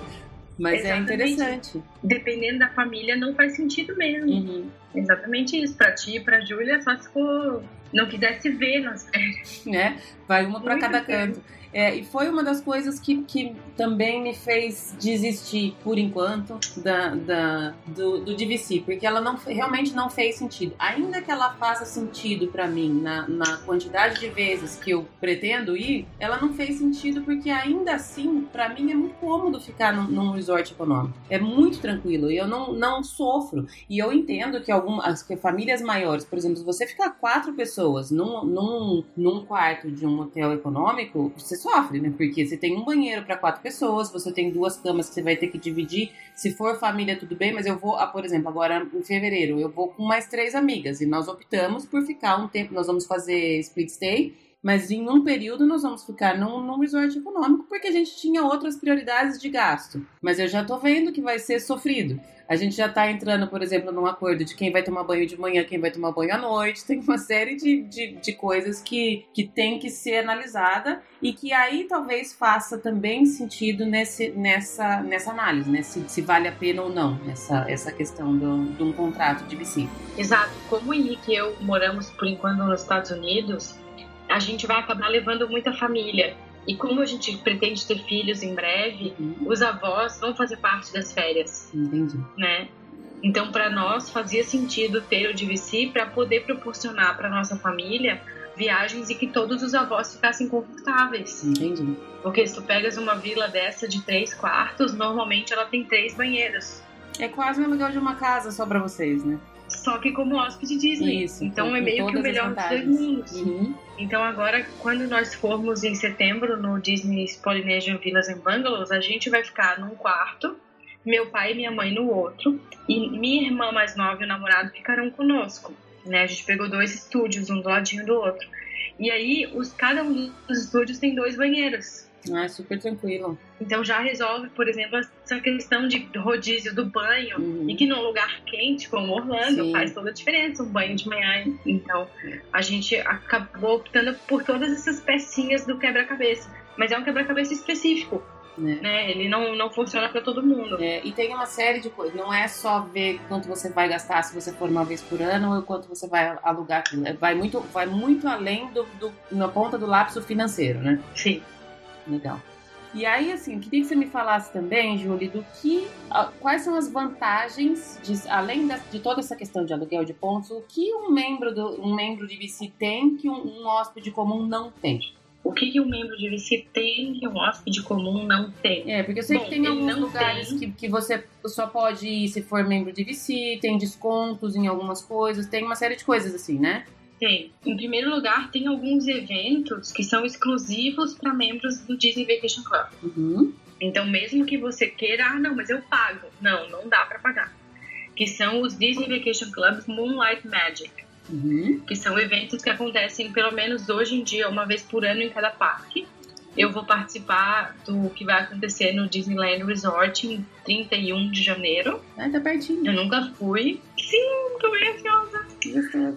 Mas é Exatamente. é interessante. dependendo da família, não faz sentido mesmo. Uhum. Exatamente isso. Pra ti e pra Júlia, só se for não quisesse ver nas férias. Né? Vai uma para cada canto. É, e foi uma das coisas que, que também me fez desistir, por enquanto, da, da, do, do DVC, porque ela não, realmente não fez sentido. Ainda que ela faça sentido para mim na, na quantidade de vezes que eu pretendo ir, ela não fez sentido porque ainda assim, para mim é muito cômodo ficar num, num, resort econômico. É muito tranquilo e eu não, não sofro. E eu entendo que algumas que famílias maiores, por exemplo, se você ficar quatro pessoas num, num, num quarto de um hotel econômico, você sofre, né? Porque você tem um banheiro para quatro pessoas, você tem duas camas que você vai ter que dividir. Se for família, tudo bem, mas eu vou, ah, por exemplo, agora em fevereiro, eu vou com mais três amigas e nós optamos por ficar um tempo, nós vamos fazer split stay mas em um período nós vamos ficar num, num resort econômico porque a gente tinha outras prioridades de gasto. Mas eu já tô vendo que vai ser sofrido. A gente já tá entrando, por exemplo, num acordo de quem vai tomar banho de manhã, quem vai tomar banho à noite. Tem uma série de, de, de coisas que, que tem que ser analisada e que aí talvez faça também sentido nesse, nessa, nessa análise, né? Se, se vale a pena ou não essa, essa questão do, de um contrato de VC. Exato. Como o Henrique e eu moramos por enquanto nos Estados Unidos, a gente vai acabar levando muita família. E como a gente pretende ter filhos em breve, uhum. os avós vão fazer parte das férias. Entendi. Né? Então, para nós, fazia sentido ter o DVC para poder proporcionar para nossa família viagens e que todos os avós ficassem confortáveis. Entendi. Porque se tu pegas uma vila dessa de três quartos, normalmente ela tem três banheiros. É quase um aluguel de uma casa só para vocês, né? Só que como hóspede Disney. Isso, então é meio que o melhor dos dois mundos. Uhum. Então agora, quando nós formos em setembro no Disney Polynesian Villas and Bungalows, a gente vai ficar num quarto, meu pai e minha mãe no outro, e minha irmã mais nova e o namorado ficarão conosco. Né? A gente pegou dois estúdios, um do ladinho do outro. E aí, os, cada um dos estúdios tem dois banheiros. Ah, super tranquilo. Então já resolve, por exemplo, essa questão de rodízio do banho uhum. e que num lugar quente como Orlando Sim. faz toda a diferença um banho de manhã. Então a gente acabou optando por todas essas pecinhas do quebra-cabeça, mas é um quebra-cabeça específico. Né? né? Ele não, não funciona para todo mundo. É, e tem uma série de coisas. Não é só ver quanto você vai gastar se você for uma vez por ano ou quanto você vai alugar aquilo. É, vai muito, vai muito além do, do na ponta do lápis financeiro, né? Sim. Legal. E aí, assim, queria que você me falasse também, Júlia, do que, quais são as vantagens, de, além da, de toda essa questão de aluguel de pontos, o que um membro, do, um membro de VC tem que um, um hóspede comum não tem? O que, que um membro de VC tem que um hóspede comum não tem? É, porque eu sei Bom, que tem alguns lugares que, que você só pode ir se for membro de VC, tem descontos em algumas coisas, tem uma série de coisas assim, né? Tem. Em primeiro lugar, tem alguns eventos que são exclusivos para membros do Disney Vacation Club. Uhum. Então, mesmo que você queira, ah, não, mas eu pago. Não, não dá para pagar. Que são os Disney Vacation Clubs Moonlight Magic. Uhum. Que são eventos que acontecem, pelo menos hoje em dia, uma vez por ano em cada parque. Eu vou participar do que vai acontecer no Disneyland Resort em 31 de janeiro. Ah, tá pertinho. Eu nunca fui. Sim, tô bem ansiosa.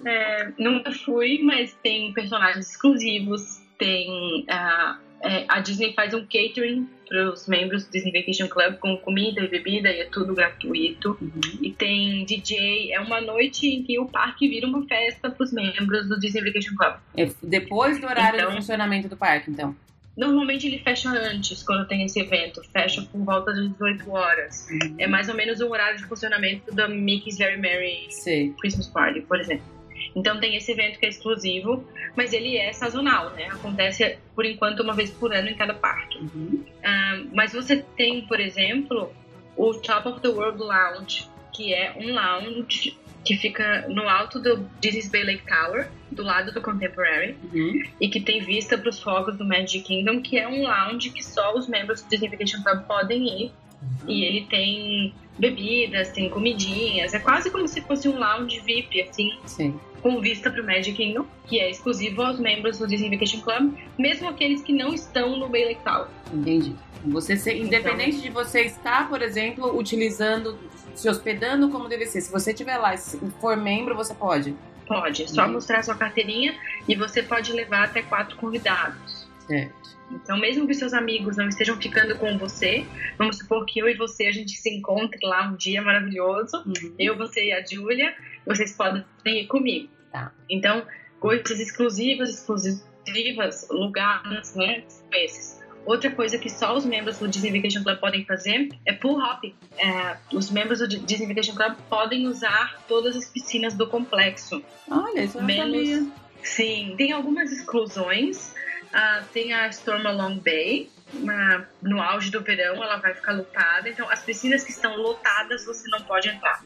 É, nunca fui, mas tem personagens exclusivos. Tem. Uh, é, a Disney faz um catering para os membros do Disney Vacation Club com comida e bebida e é tudo gratuito. Uhum. E tem DJ. É uma noite em que o parque vira uma festa para os membros do Disney Vacation Club. É depois do horário então, de funcionamento do parque, então. Normalmente ele fecha antes, quando tem esse evento. Fecha por volta das 18 horas. Uhum. É mais ou menos o horário de funcionamento da Mickey's Very Merry Sim. Christmas Party, por exemplo. Então tem esse evento que é exclusivo, mas ele é sazonal, né? Acontece por enquanto uma vez por ano em cada parque. Uhum. Uh, mas você tem, por exemplo, o Top of the World Lounge, que é um lounge que fica no alto do Disney's Bay Lake Tower, do lado do Contemporary, uhum. e que tem vista para os fogos do Magic Kingdom, que é um lounge que só os membros do Disney Vacation Club podem ir. Uhum. E ele tem bebidas, tem comidinhas, é quase como se fosse um lounge VIP, assim. Sim. Com vista para o Magic Kingdom, que é exclusivo aos membros do Disney Vacation Club, mesmo aqueles que não estão no Bay Lake Tower. Entendi. Você ser, independente então, de você estar, por exemplo, utilizando se hospedando como deve ser. Se você estiver lá e for membro, você pode? Pode. É só uhum. mostrar sua carteirinha e você pode levar até quatro convidados. Certo. Então, mesmo que seus amigos não estejam ficando com você, vamos supor que eu e você a gente se encontre lá um dia maravilhoso, Uhum. eu, você e a Júlia, vocês podem ir comigo. Tá. Então, coisas exclusivas, exclusivas, lugares, né? Esses. Outra coisa que só os membros do Disney Vacation Club podem fazer é pool hopping. É, os membros do Disney Vacation Club podem usar todas as piscinas do complexo. Olha, isso eu não Menos- sabia. Sim, tem algumas exclusões. Ah, tem a Storm Along Bay. ah, no auge do verão ela vai ficar lotada. Então, as piscinas que estão lotadas você não pode entrar.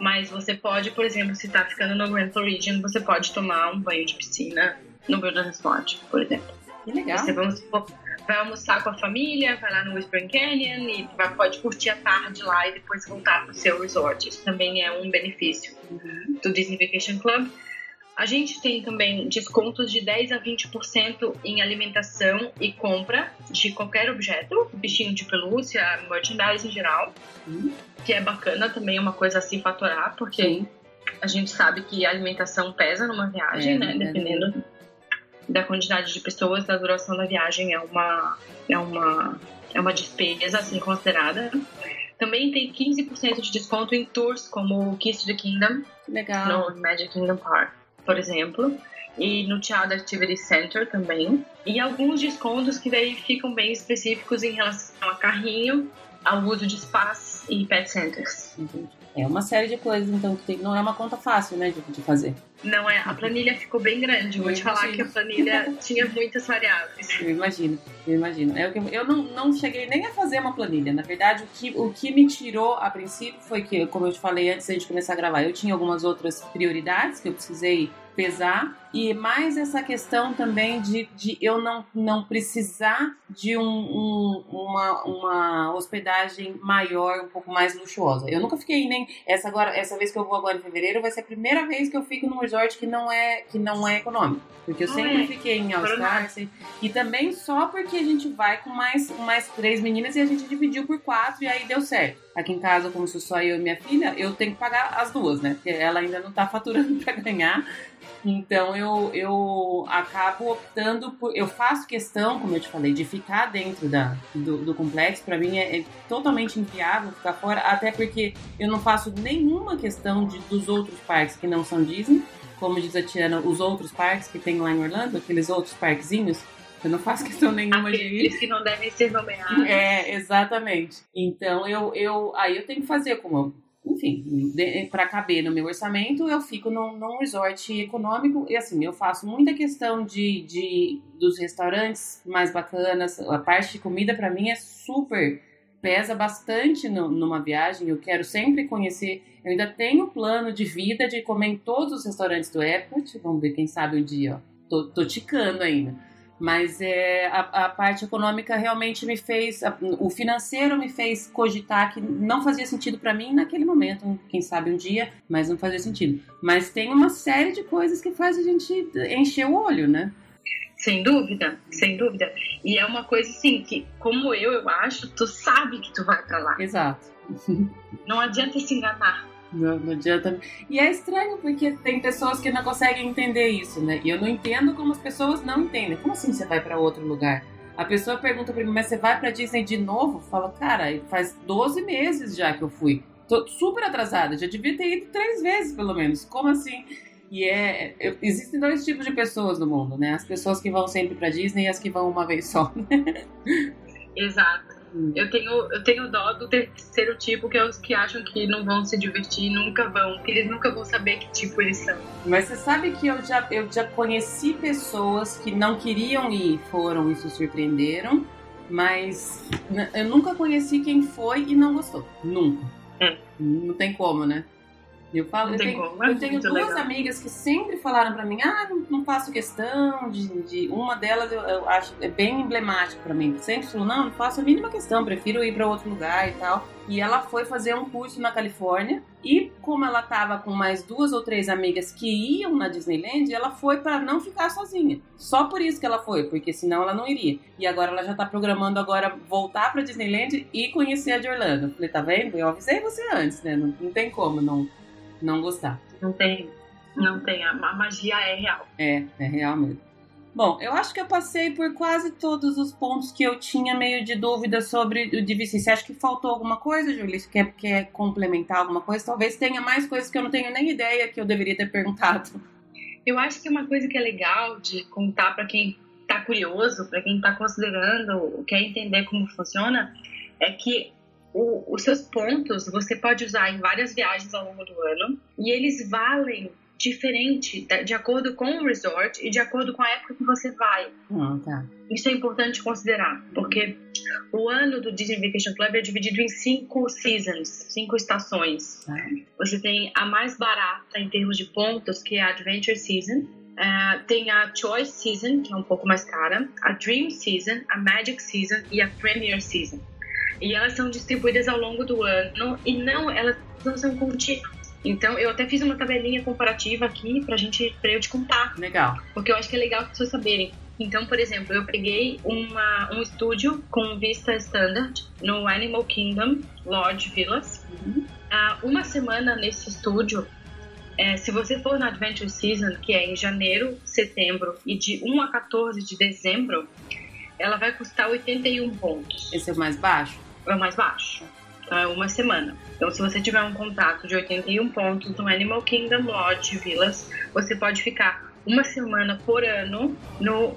Mas você pode, por exemplo, se tá ficando no Grand Floridian, você pode tomar um banho de piscina no Wilderness Lodge, por exemplo. Que legal. Você vamos vai almoçar com a família, vai lá no Whispering Canyon e vai, pode curtir a tarde lá e depois voltar pro seu resort. Isso também é um benefício Uhum. do Disney Vacation Club. A gente tem também descontos de 10 a 20% em alimentação e compra de qualquer objeto, bichinho de pelúcia, merchandise em geral, Uhum. que é bacana também, é uma coisa a se fatorar, porque Sim. a gente sabe que a alimentação pesa numa viagem, É, né? é. Dependendo da quantidade de pessoas, da duração da viagem, é uma, é uma, é uma despesa assim considerada. Também tem 15% de desconto em tours como o Kiss to the Kingdom, legal. no Magic Kingdom Park, por exemplo. E no Child Activity Center também. E alguns descontos que daí ficam bem específicos em relação a carrinho, ao uso de spas e pet centers. Entendi. É uma série de coisas, então, que tem, não é uma conta fácil, né, de, de fazer. Não é, a planilha ficou bem grande. Vou Eu te falar que a planilha tinha muitas variáveis. Eu imagino, eu imagino. É o que eu eu não, não cheguei nem a fazer uma planilha. Na verdade, o que, o que me tirou a princípio foi que, como eu te falei antes da gente começar a gravar, eu tinha algumas outras prioridades que eu precisei pesar. E mais essa questão também de, de eu não, não precisar de um, um- uma, uma hospedagem maior, um pouco mais luxuosa. Eu nunca fiquei nem. Essa, agora, essa vez que eu vou agora em fevereiro vai ser a primeira vez que eu fico num resort que não é, que não é econômico. Porque eu sempre é? fiquei em All Coronado. Star, sempre- e também só porque a gente vai com mais, mais três meninas e a gente dividiu por quatro e aí deu certo. Aqui em casa, como sou só eu e minha filha, eu tenho que pagar as duas, né? Porque ela ainda não tá faturando pra ganhar. Então eu, eu acabo optando por. Eu faço questão, como eu te falei, de ficar dentro da, do, do complexo. Pra mim é, é totalmente inviável ficar fora, até porque eu não faço nenhuma questão de, dos outros parques que não são Disney. Como diz a Tiana, os outros parques que tem lá em Orlando, aqueles outros parquezinhos, eu não faço questão nenhuma de ir. Aqueles que não devem ser nomeados. É, exatamente. Então eu, eu aí eu tenho que fazer como, enfim, para caber no meu orçamento, eu fico num, num resort econômico e assim, eu faço muita questão de, de dos restaurantes mais bacanas, a parte de comida para mim é super pesa bastante no- numa viagem, eu quero sempre conhecer, eu ainda tenho plano de vida de comer em todos os restaurantes do Epcot, vamos ver quem sabe um dia, ó. Tô, tô ticando ainda. Mas é, a, a parte econômica realmente me fez. a- o financeiro me fez cogitar que não fazia sentido para mim naquele momento. Quem sabe um dia, mas não fazia sentido. Mas tem uma série de coisas que faz a gente encher o olho, né? Sem dúvida, sem dúvida. E é uma coisa assim que, como eu, eu acho, tu sabe que tu vai pra lá. Exato. Não adianta se enganar. Não, adianta. E é estranho porque tem pessoas que não conseguem entender isso, né? E eu não entendo como as pessoas não entendem. Como assim você vai para outro lugar? A pessoa pergunta pra mim, mas você vai pra Disney de novo? Fala, cara, faz 12 meses já que eu fui. Tô super atrasada, já devia ter ido três vezes, pelo menos. Como assim? E é. é- Existem dois tipos de pessoas no mundo, né? As pessoas que vão sempre pra Disney e as que vão uma vez só. Exato. Hum. Eu tenho, eu tenho dó do terceiro tipo, que é os que acham que não vão se divertir, nunca vão, que eles nunca vão saber que tipo eles são. Mas você sabe que eu já, eu já conheci pessoas que não queriam ir, foram e se surpreenderam, mas eu nunca conheci quem foi e não gostou. Nunca. Hum. Não tem como, né? Eu falo, Não eu tenho, como, é eu tenho duas legal. amigas que sempre falaram pra mim, ah, não, não faço questão de, de- uma delas eu, eu acho é bem emblemático pra mim. Sempre falou, não, não faço a mínima questão, prefiro ir pra outro lugar e tal. E ela foi fazer um curso na Califórnia e como ela tava com mais duas ou três amigas que iam na Disneyland, ela foi pra não ficar sozinha. Só por isso que ela foi, porque senão ela não iria. E agora ela já tá programando agora voltar pra Disneyland e conhecer a de Orlando. Eu falei, tá vendo? Eu avisei você antes, né? Não, não tem como não, não gostar. Não tem, não tem. A, magia é real. É, é real mesmo. Bom, eu acho que eu passei por quase todos os pontos que eu tinha meio de dúvida sobre o DVC. Você acha que faltou alguma coisa, Júlia? Você quer, quer complementar alguma coisa? Talvez tenha mais coisas que eu não tenho nem ideia que eu deveria ter perguntado. Eu acho que uma coisa que é legal de contar para quem está curioso, para quem está considerando, quer entender como funciona, é que o, os seus pontos você pode usar em várias viagens ao longo do ano e eles valem diferente de acordo com o resort e de acordo com a época que você vai. Ah, tá. Isso é importante considerar, porque o ano do Disney Vacation Club é dividido em cinco seasons, cinco estações. Tá. Você tem a mais barata em termos de pontos, que é a Adventure Season. Uh, tem a Choice Season, que é um pouco mais cara, a Dream Season, a Magic Season e a Premier Season. E elas são distribuídas ao longo do ano e não, elas não são contínuas. Então, eu até fiz uma tabelinha comparativa aqui pra gente, pra eu te contar. Legal. Porque eu acho que é legal as pessoas saberem. Então, por exemplo, eu peguei uma, um estúdio com vista standard no Animal Kingdom Lodge Villas. Uhum. Uh, uma semana nesse estúdio, é, se você for na Adventure Season, que é em janeiro, setembro e de 1 a 14 de dezembro, ela vai custar 81 pontos. Esse é o mais baixo? É o mais baixo. Então, é uma semana. Então, se você tiver um contato de 81 pontos no Animal Kingdom Lodge Villas, você pode ficar uma semana por ano no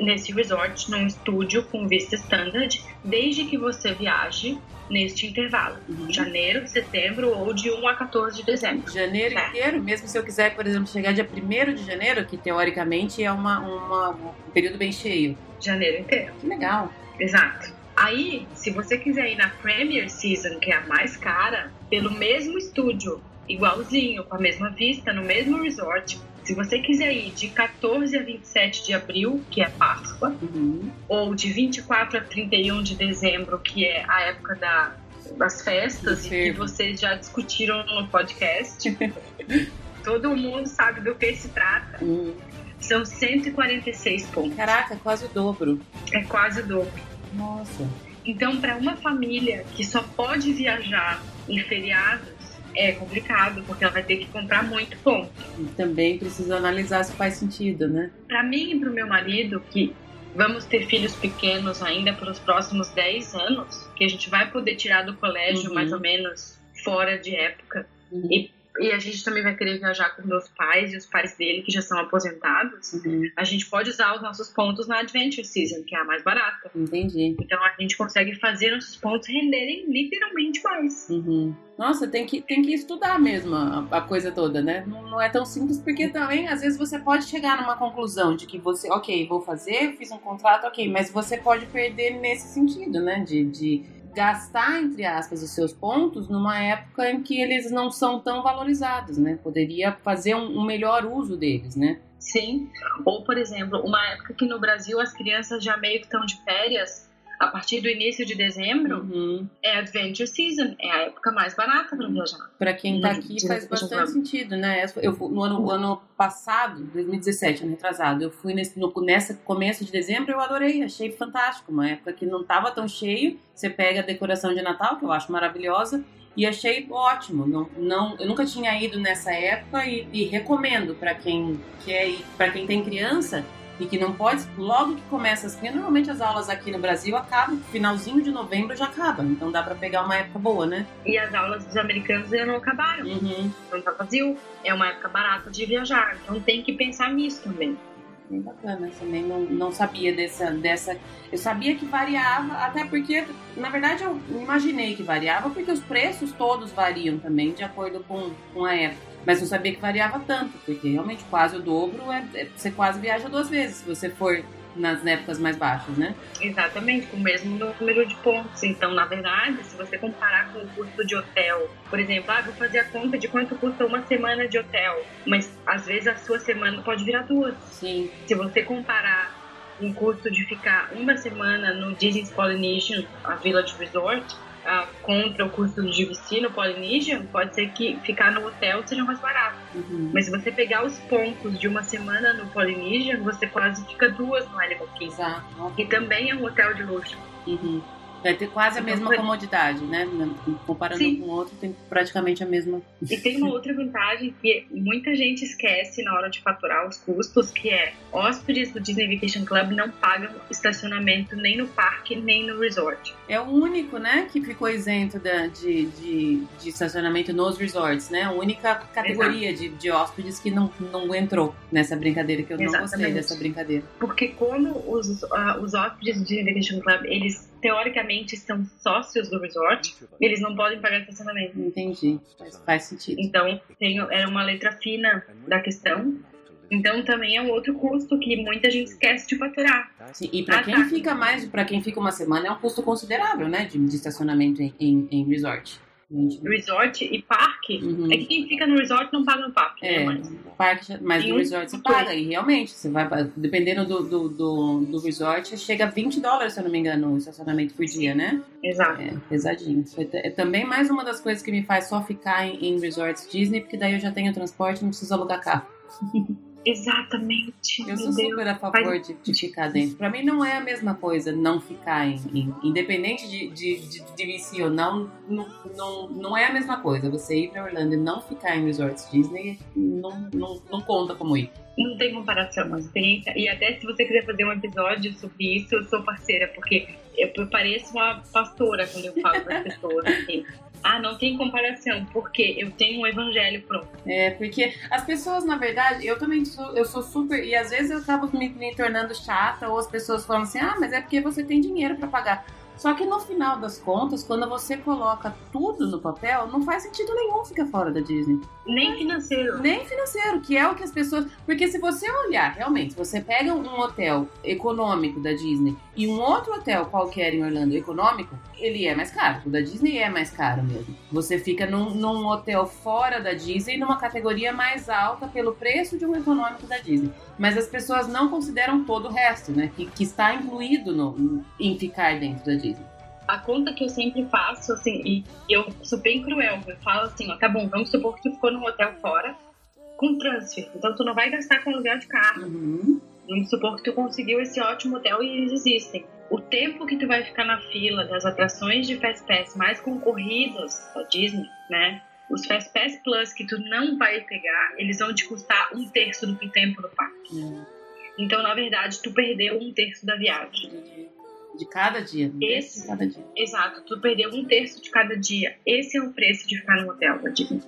nesse resort, num estúdio com vista standard, desde que você viaje neste intervalo, Uhum. janeiro, setembro ou de 1 a 14 de dezembro. Janeiro É. inteiro, mesmo se eu quiser, por exemplo, chegar dia 1 de janeiro, que teoricamente é uma, uma- um período bem cheio. Janeiro inteiro. Que legal. Exato. Aí, se você quiser ir na Premier Season, que é a mais cara, pelo mesmo estúdio, igualzinho, com a mesma vista, no mesmo resort, se você quiser ir de 14 a 27 de abril, que é Páscoa, Uhum. ou de 24 a 31 de dezembro, que é a época da, das festas, e que vocês já discutiram no podcast, todo mundo sabe do que se trata, Hum. são 146 pontos. Caraca, quase o dobro. É quase o dobro. Nossa. Então, para uma família que só pode viajar em feriados, é complicado, porque ela vai ter que comprar muito ponto. E também precisa analisar se faz sentido, né? Para mim e para o meu marido, que vamos ter filhos pequenos ainda pelos próximos 10 anos, que a gente vai poder tirar do colégio Uhum. mais ou menos fora de época, Uhum. E- e a gente também vai querer viajar com meus pais e os pais dele que já são aposentados, Uhum. a gente pode usar os nossos pontos na Adventure Season, que é a mais barata. Entendi. Então a gente consegue fazer nossos pontos renderem literalmente mais. Uhum. Nossa, tem que, tem que estudar mesmo a, a coisa toda, né? Não, não é tão simples, porque também, às vezes, você pode chegar numa conclusão de que você, ok, vou fazer, fiz um contrato, ok, mas você pode perder nesse sentido, né? De, de gastar, entre aspas, os seus pontos numa época em que eles não são tão valorizados, né? Poderia fazer um, um melhor uso deles, né? Sim. Ou, por exemplo, uma época que no Brasil as crianças já meio que estão de férias, a partir do início de dezembro, Uhum. é Adventure Season, é a época mais barata para viajar. Pra quem tá Uhum. aqui faz bastante sentido, né? Eu no ano, ano passado, 2017, ano retrasado, eu fui nesse, no, nessa começo de dezembro, eu adorei, achei fantástico. Uma época que não tava tão cheio, você pega a decoração de Natal, que eu acho maravilhosa, e achei ótimo. Não, não, eu nunca tinha ido nessa época e, e recomendo pra quem quer ir, para quem tem criança e que não pode, logo que começa as crianças, normalmente as aulas aqui no Brasil acabam, finalzinho de novembro já acaba, então dá pra pegar uma época boa, né? E as aulas dos americanos ainda não acabaram. Uhum. Então tá vazio. É uma época barata de viajar. Então tem que pensar nisso também. Bem bacana, também não, não sabia dessa, dessa. Eu sabia que variava, até porque, na verdade, eu imaginei que variava, porque os preços todos variam também, de acordo com, com a época. Mas não sabia que variava tanto, porque realmente quase o dobro é, é- você quase viaja duas vezes se você for nas épocas mais baixas, né? Exatamente, com o mesmo número de pontos. Então, na verdade, se você comparar com o custo de hotel, por exemplo, ah, vou fazer a conta de quanto custa uma semana de hotel, mas às vezes a sua semana pode virar duas. Sim. Se você comparar um custo de ficar uma semana no Disney's Polynesian, a Village Resort, ah, contra o custo de vestir no Polynesian, pode ser que ficar no hotel seja mais barato. Uhum. Mas se você pegar os pontos de uma semana no Polynesian, você quase fica duas no Animal Kingdom. Exato. E também é um hotel de luxo. Uhum. Vai ter quase a mesma comodidade, né? Comparando Sim. com o outro, tem praticamente a mesma. E tem uma outra vantagem que muita gente esquece na hora de faturar os custos, que é hóspedes do Disney Vacation Club não pagam estacionamento nem no parque, nem no resort. É o único, né, que ficou isento de, de, de, de estacionamento nos resorts, né? A única categoria de, de hóspedes que não, não entrou nessa brincadeira, que eu Exatamente. não gostei dessa brincadeira. Porque como os, uh, os hóspedes do Disney Vacation Club, eles teoricamente são sócios do resort, eles não podem pagar estacionamento. Entendi, faz, faz sentido. Então, tem, era uma letra fina da questão. Então também é um outro custo que muita gente esquece de faturar. Sim, e para ah, quem tá. fica mais, para quem fica uma semana é um custo considerável, né, de, de estacionamento em, em, em resort. Resort e parque. Uhum. É que quem fica no resort não paga no parque. Né, é, né, mas, parque, mas no resort você paga. E realmente, você vai, dependendo do, do, do, do, resort, chega a 20 dólares, se eu não me engano, o estacionamento por dia, né? Exato. É, pesadinho. É também mais uma das coisas que me faz só ficar em, em resorts Disney, porque daí eu já tenho transporte e não preciso alugar carro. Exatamente. Eu sou super a favor de, de, ficar dentro. Pra mim não é a mesma coisa não ficar em. em independente de, de, de, de ou não, não, não, não é a mesma coisa. Você ir pra Orlando e não ficar em resorts Disney não, não, não conta como ir. Não tem comparação, a experiência. E até se você quiser fazer um episódio sobre isso, eu sou parceira, porque eu pareço uma pastora quando eu falo para as pessoas assim. Ah, não tem comparação, porque eu tenho um evangelho pronto. É, porque as pessoas, na verdade, eu também sou, eu sou super. E às vezes eu acabo me, me tornando chata, ou as pessoas falam assim, ah, mas é porque você tem dinheiro para pagar. Só que no final das contas, quando você coloca tudo no papel, não faz sentido nenhum ficar fora da Disney. Nem financeiro. Nem financeiro, que é o que as pessoas. Porque se você olhar, realmente, você pega um hotel econômico da Disney e um outro hotel qualquer em Orlando econômico, ele é mais caro. O da Disney é mais caro mesmo. Você fica num, num hotel fora da Disney, numa categoria mais alta pelo preço de um econômico da Disney. Mas as pessoas não consideram todo o resto, né? Que, que está incluído no, em ficar dentro da Disney a conta que eu sempre faço, assim, e eu sou bem cruel, eu falo assim, ó, tá bom, vamos supor que tu ficou num hotel fora com transfer, então tu não vai gastar com aluguel de carro. Uhum. Vamos supor que tu conseguiu esse ótimo hotel e eles existem. O tempo que tu vai ficar na fila das atrações de Fast Pass mais concorridas da Disney, né? Os Fast Pass Plus que tu não vai pegar, eles vão te custar um terço do tempo no parque. Uhum. Então, na verdade, tu perdeu um terço da viagem. De cada dia. Esse, de cada dia. Exato, tu perdeu um terço de cada dia. Esse é o preço de ficar no hotel Disney.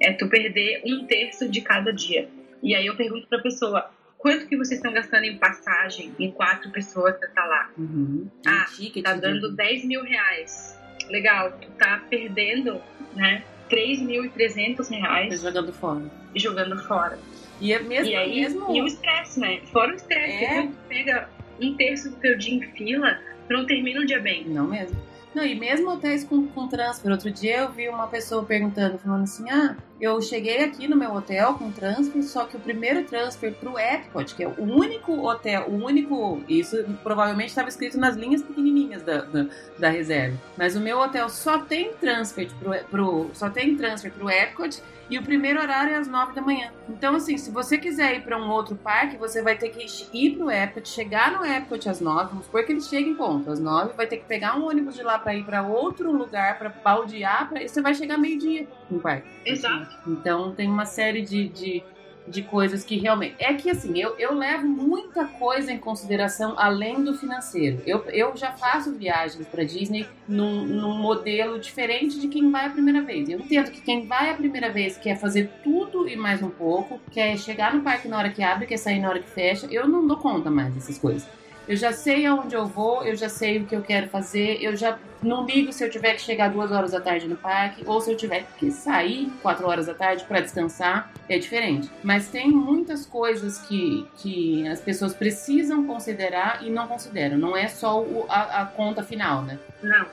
É tu perder um terço de cada dia. E aí eu pergunto pra pessoa, quanto que vocês estão gastando em passagem em quatro pessoas pra estar tá lá? Uhum. Ah, tá dando 10 mil reais. Legal, tu tá perdendo, né, 3.300 reais. Jogando fora. Jogando fora. E é mesmo, e aí, mesmo... E o estresse, né? Fora o estresse. É. Tu pega um terço do teu dia em fila, não termina o dia bem. Não mesmo. Não, e mesmo hotéis com, com transfer. Outro dia eu vi uma pessoa perguntando, falando assim: ah, eu cheguei aqui no meu hotel com transfer, só que o primeiro transfer pro Epcot, que é o único hotel, o único. Isso provavelmente estava escrito nas linhas pequenininhas da, da, da, reserva. Mas o meu hotel só tem transfer pro, pro, só tem transfer pro Epcot e o primeiro horário é às 9 da manhã. Então, assim, se você quiser ir para um outro parque, você vai ter que ir pro Epcot, chegar no Epcot às 9, vamos supor que ele chegue em ponto às 9, vai ter que pegar um ônibus de lá para ir para outro lugar, para baldear, pra... você vai chegar meio-dia no parque. Exato. Então, tem uma série de, de de coisas que realmente. É que assim, eu, eu levo muita coisa em consideração além do financeiro. Eu, eu já faço viagens para Disney num, num modelo diferente de quem vai a primeira vez. Eu entendo que quem vai a primeira vez quer fazer tudo e mais um pouco, quer chegar no parque na hora que abre, quer sair na hora que fecha. Eu não dou conta mais dessas coisas. Eu já sei aonde eu vou, eu já sei o que eu quero fazer, eu já não ligo se eu tiver que chegar duas horas da tarde no parque ou se eu tiver que sair quatro horas da tarde para descansar, é diferente. Mas tem muitas coisas que, que as pessoas precisam considerar e não consideram. Não é só o, a, a conta final, né? Não,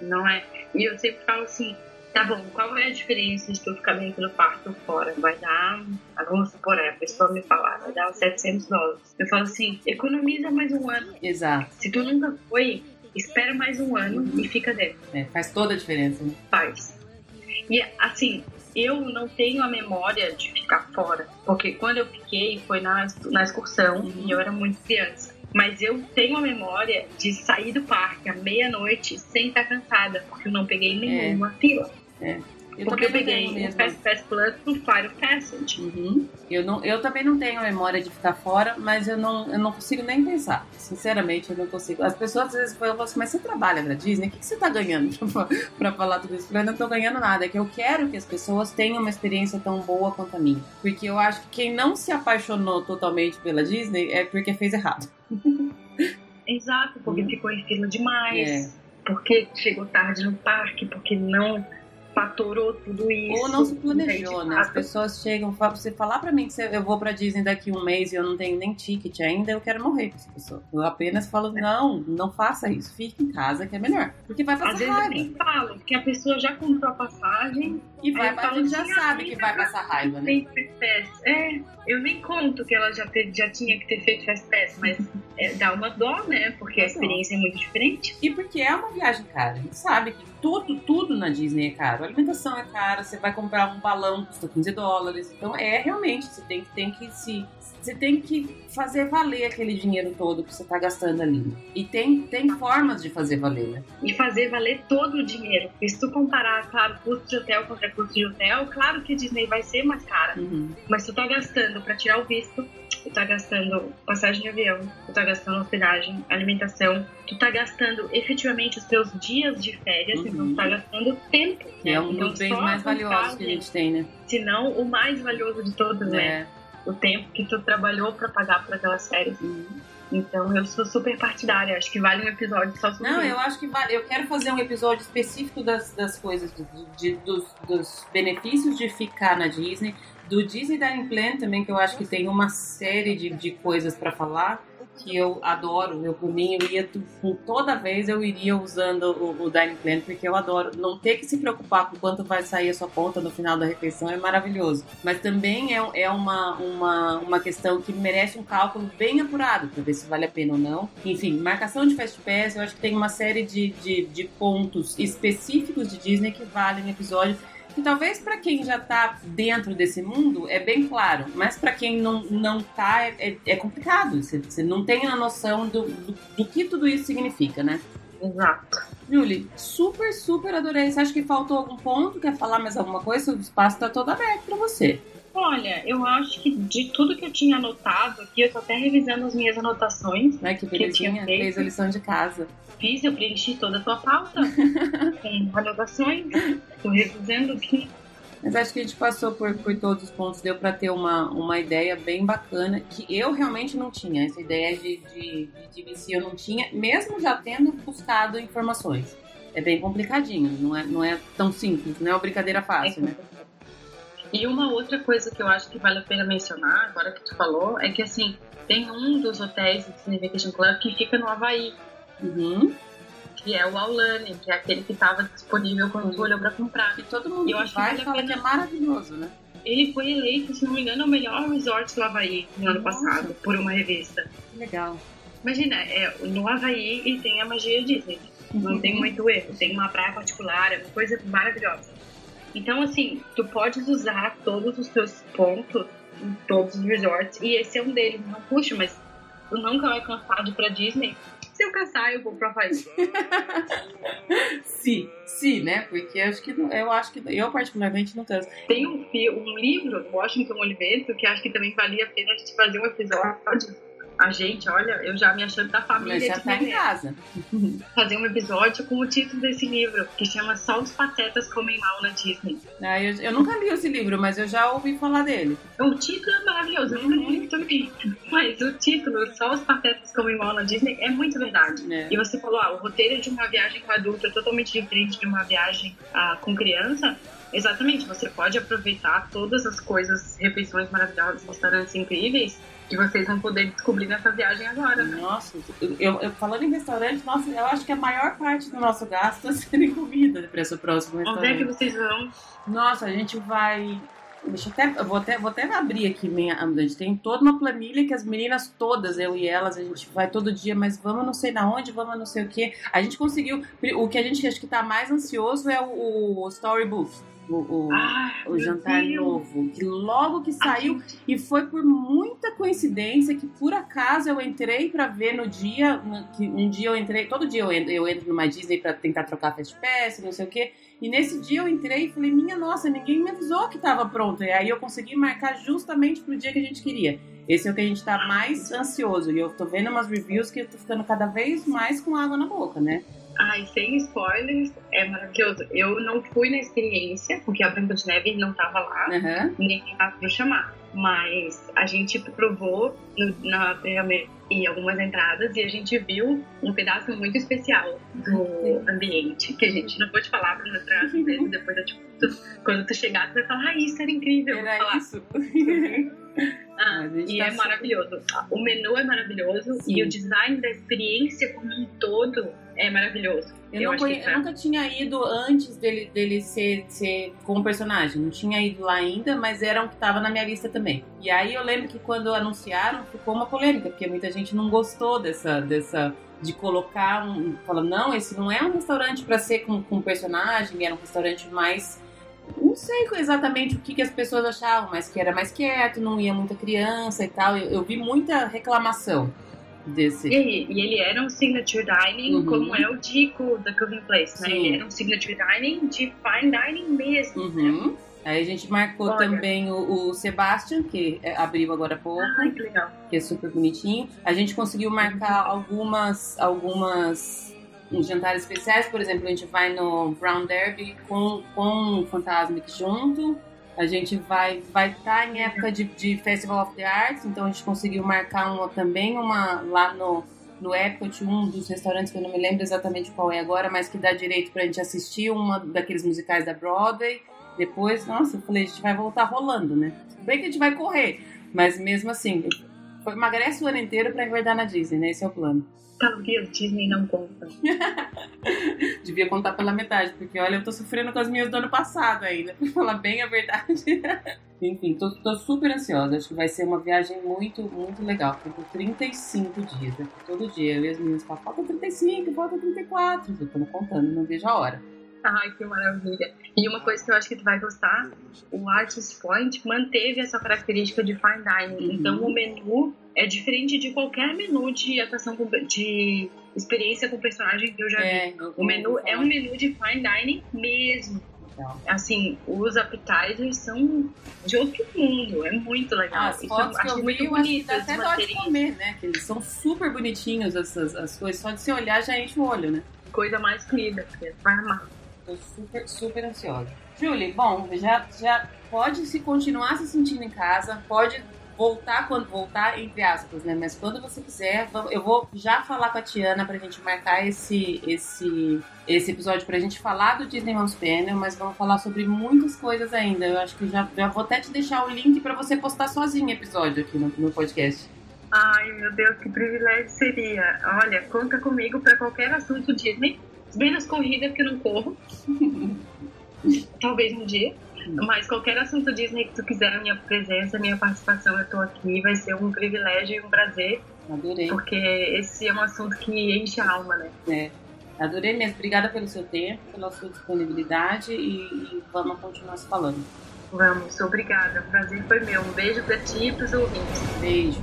não é. E eu sempre falo assim, Tá bom, qual é a diferença de tu ficar dentro do parque ou fora? Vai dar, vamos supor, é, a pessoa me falar, vai dar 700 dólares. Eu falo assim, economiza mais um ano. Exato. Se tu nunca foi, espera mais um ano uhum. e fica dentro. É, faz toda a diferença. Né? Faz. E assim, eu não tenho a memória de ficar fora, porque quando eu fiquei foi na, na excursão uhum. e eu era muito criança. Mas eu tenho a memória de sair do parque à meia-noite sem estar cansada, porque eu não peguei nenhuma é. fila. É. Eu porque eu peguei o Fast Pass Plus pro Fire Passage. Uhum. Eu, não, eu também não tenho a memória de ficar fora, mas eu não, eu não consigo nem pensar. Sinceramente, eu não consigo. As pessoas às vezes falam assim, mas você trabalha na Disney? O que, que você tá ganhando pra, pra falar tudo isso? Eu não tô ganhando nada. É que eu quero que as pessoas tenham uma experiência tão boa quanto a minha. Porque eu acho que quem não se apaixonou totalmente pela Disney é porque fez errado. Exato, porque uhum. ficou em fila demais. É. Porque chegou tarde no parque, porque não fatorou tudo isso. Ou não se planejou, né? As pessoas chegam, você falar pra mim que eu vou pra Disney daqui um mês e eu não tenho nem ticket ainda, eu quero morrer com essa pessoa. Eu apenas falo, não, não faça isso, fique em casa que é melhor. Porque vai passar Às vezes raiva. eu falo, porque a pessoa já comprou a passagem. E vai, a gente já sabe que vai passar raiva, né? É, eu nem conto que ela já, teve, já tinha que ter feito Fast Pass, mas é, dá uma dó, né? Porque a experiência é muito diferente. E porque é uma viagem cara. A gente sabe que tudo, tudo na Disney é caro. A alimentação é cara, você vai comprar um balão, custa 15 dólares. Então é realmente, você tem, tem que se. Você tem que fazer valer aquele dinheiro todo que você está gastando ali. E tem, tem formas de fazer valer, né? E fazer valer todo o dinheiro. Porque se tu comparar, claro, custo de hotel contra custo de hotel, claro que a Disney vai ser mais cara. Uhum. Mas tu tá gastando para tirar o visto, tu tá gastando passagem de avião, tu tá gastando hospedagem, alimentação, tu tá gastando efetivamente os teus dias de férias, uhum. Então tu tá gastando tempo. Que é um dos bens mais valiosos que a gente tem, né? Se não, o mais valioso de todos, né? é. né? O tempo que tu trabalhou para pagar por aquelas férias. Uhum. Então eu sou super partidária, acho que vale um episódio só sobre Não, eu acho que vale. Eu quero fazer um episódio específico das, das coisas, de, de, dos, dos benefícios de ficar na Disney do Disney Dining Plan também, que eu acho que tem uma série de, de coisas para falar que eu adoro. Eu, por mim, eu ia toda vez eu iria usando o, o Dining Plan, porque eu adoro. Não ter que se preocupar com quanto vai sair a sua conta no final da refeição é maravilhoso. Mas também é, é uma, uma, uma questão que merece um cálculo bem apurado para ver se vale a pena ou não. Enfim, marcação de Fast Pass, eu acho que tem uma série de, de, de pontos específicos de Disney que valem episódio que talvez para quem já está dentro desse mundo é bem claro, mas para quem não, não tá é, é, é complicado. Você, você, não tem a noção do, do, do, que tudo isso significa, né? Exato. Julie, super, super adorei. Você acha que faltou algum ponto? Quer falar mais alguma coisa? O espaço está todo aberto para você. Olha, eu acho que de tudo que eu tinha anotado aqui, eu tô até revisando as minhas anotações. Ai, que belezinha, fez a lição de casa. Fiz, eu preenchi toda a tua pauta com anotações. Tô revisando aqui. Mas acho que a gente passou por, por todos os pontos, deu para ter uma, uma ideia bem bacana, que eu realmente não tinha. Essa ideia de, de, de DVC eu não tinha, mesmo já tendo buscado informações. É bem complicadinho, não é, não é tão simples, não é uma brincadeira fácil, é né? E uma outra coisa que eu acho que vale a pena mencionar, agora que tu falou, é que assim, tem um dos hotéis do Disney Vacation Club que fica no Havaí. Uhum. Que é o Aulane, que é aquele que estava disponível quando tu olhou pra comprar. E todo mundo eu acho vai que, vale fala que é maravilhoso, né? Ele foi eleito, se não me engano, o melhor resort do Havaí no ano passado, por uma revista. Que legal. Imagina, é, no Havaí e tem a magia Disney. Não uhum. tem muito erro. Tem uma praia particular, é uma coisa maravilhosa. Então, assim, tu podes usar todos os teus pontos em todos os resorts, e esse é um deles. Não, puxa, mas tu nunca vai ir pra Disney? Se eu cansar, eu vou pra Havaí. sim, sim, né? Porque acho que eu acho que eu particularmente não canso. Tem um, um livro, Washington Oliveto, que acho que também valia a pena a gente fazer um episódio a gente, olha, eu já me achando da família. Já tá em casa. Fazer um episódio com o título desse livro, que chama Só os Patetas Comem Mal na Disney. Ah, eu, eu, nunca li esse livro, mas eu já ouvi falar dele. O título é maravilhoso, eu nunca li também. Mas o título, Só os Patetas Comem Mal na Disney, é muito verdade. É. E você falou, ah, o roteiro de uma viagem com adulto é totalmente diferente de uma viagem ah, com criança. Exatamente, você pode aproveitar todas as coisas, refeições maravilhosas, restaurantes incríveis, que vocês vão poder descobrir nessa viagem agora. Né? Nossa, eu, eu, falando em restaurante, nossa, eu acho que a maior parte do nosso gasto é em comida para próximo restaurante. Onde é que vocês vão? Nossa, a gente vai. Deixa eu até, eu vou até, vou até abrir aqui minha. A gente tem toda uma planilha que as meninas todas, eu e elas, a gente vai todo dia, mas vamos não sei na onde, vamos não sei o que. A gente conseguiu. O que a gente acho que tá mais ansioso é o, o storybook o, o, Ah, o jantar Deus. novo. Que logo que saiu, Ai, e foi por muita coincidência que por acaso eu entrei pra ver no dia, um dia eu entrei, todo dia eu entro, eu entro numa Disney pra tentar trocar Fast Pass, não sei o quê. E nesse dia eu entrei e falei, minha nossa, ninguém me avisou que tava pronto. E aí eu consegui marcar justamente pro dia que a gente queria. Esse é o que a gente tá mais ansioso. E eu tô vendo umas reviews que eu tô ficando cada vez mais com água na boca, né? Ai, sem spoilers, é maravilhoso. Eu não fui na experiência, porque a Branca de Neve não tava lá, Aham. nem tava pra chamar. Mas a gente provou no, na e algumas entradas e a gente viu um pedaço muito especial do ambiente, que a gente não pode falar pra mostrar vezes, depois tipo, tu- quando tu chegar, tu vai falar, ah, isso era incrível. Era falar. isso. Ah, e tá é maravilhoso. O menu é maravilhoso Sim. e o design da experiência como um todo é maravilhoso. Eu, Eu conhe- que eu tá. nunca tinha ido antes dele, dele ser, ser como personagem. Não tinha ido lá ainda, mas era um que tava na minha lista também. E aí eu lembro que quando anunciaram, ficou uma polêmica, porque muita gente não gostou dessa. dessa de colocar um. Falando, não, esse não é um restaurante pra ser com, com personagem, era um restaurante mais. Não sei exatamente o que, que as pessoas achavam, mas que era mais quieto, não ia muita criança e tal. Eu, eu vi muita reclamação desse. E, e ele era um signature dining, Uhum. como é o Dico da Cooking Place, né? Sim. Ele era um signature dining de fine dining mesmo. Uhum. Aí a gente marcou Olha. também o, o Sebastian, que é, abriu agora há pouco, Ai, que legal. que é super bonitinho. A gente conseguiu marcar algumas, algumas jantares especiais, por exemplo, a gente vai no Brown Derby com, com o Fantasmic junto. A gente vai vai estar em época de, de Festival of the Arts, então a gente conseguiu marcar uma, também uma lá no, no Epcot, um dos restaurantes que eu não me lembro exatamente qual é agora, mas que dá direito pra gente assistir uma daqueles musicais da Broadway. Depois, nossa, eu falei, a gente vai voltar rolando, né? Bem que a gente vai correr, mas mesmo assim, emagrece o ano inteiro pra engordar na Disney, né? Esse é o plano. Calorias Disney não conta. Devia contar pela metade, porque olha, eu tô sofrendo com as minhas do ano passado ainda, pra falar bem a verdade. Enfim, tô, tô super ansiosa. Acho que vai ser uma viagem muito, muito legal. Foi por 35 dias. né? Todo dia eu e as meninas falam, falta 35, falta 34. Eu tô contando, não vejo a hora. Ai, que maravilha. E uma coisa que eu acho que tu vai gostar, o Artist Point manteve essa característica de fine dining. Uhum. Então o menu é diferente de qualquer menu de atuação com, de experiência com personagem que eu já vi. É, eu- O menu é um menu de fine dining mesmo. Legal. Assim, os appetizers são de outro mundo. É muito legal. As fotos que acho eu muito vi, eu acho que dá até dó de comer, né? Que eles são super bonitinhos, essas as coisas. Só de se olhar já enche o olho, né? coisa mais comida. porque Vai amar. Tô super, super ansiosa. Julie, bom, já, já pode se continuar se sentindo em casa, pode voltar quando voltar, entre aspas, né? Mas quando você quiser, eu vou já falar com a Tiana pra gente marcar esse, esse, esse episódio pra gente falar do Disney Mouse Panel, mas vamos falar sobre muitas coisas ainda. Eu acho que já, já vou até te deixar o link pra você postar sozinho episódio aqui no, no podcast. Ai, meu Deus, que privilégio seria. Olha, conta comigo pra qualquer assunto Disney. Menos corrida, porque eu não corro. Talvez um dia. Mas qualquer assunto Disney que tu quiser, a minha presença, a minha participação, eu tô aqui. Vai ser um privilégio e um prazer, Adorei. porque esse é um assunto que enche a alma, né? É, adorei mesmo. Obrigada pelo seu tempo, pela sua disponibilidade e, e vamos continuar se falando. Vamos, obrigada. O prazer foi meu. Um beijo pra ti e pros ouvintes. Beijo.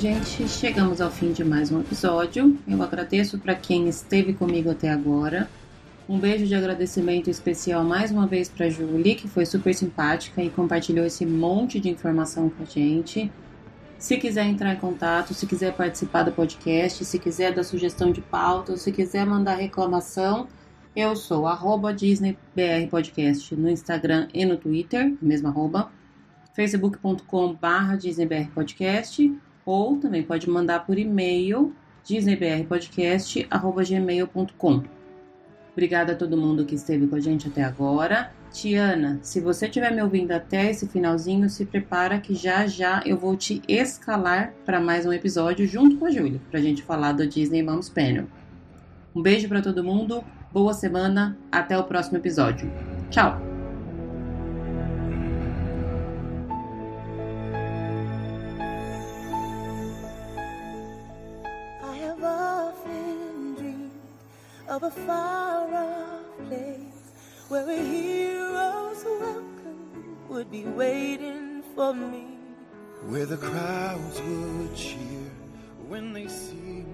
Gente, chegamos ao fim de mais um episódio. Eu agradeço para quem esteve comigo até agora. Um beijo de agradecimento especial mais uma vez para Julie, que foi super simpática e compartilhou esse monte de informação com a gente. Se quiser entrar em contato, se quiser participar do podcast, se quiser dar sugestão de pauta, se quiser mandar reclamação, eu sou arroba DisneyBRPodcast no Instagram e no Twitter, mesmo arroba, facebook.com barra DisneyBRPodcast, ou também pode mandar por e-mail disneybrpodcast.gmail.com. Obrigada a todo mundo que esteve com a gente até agora. Tiana, se você estiver me ouvindo até esse finalzinho, se prepara que já já eu vou te escalar para mais um episódio junto com a Júlia, pra gente falar do Disney Moms Panel. Um beijo para todo mundo, boa semana, até o próximo episódio. Tchau! of a far off place where a hero's welcome would be waiting for me. Where the crowds would cheer when they see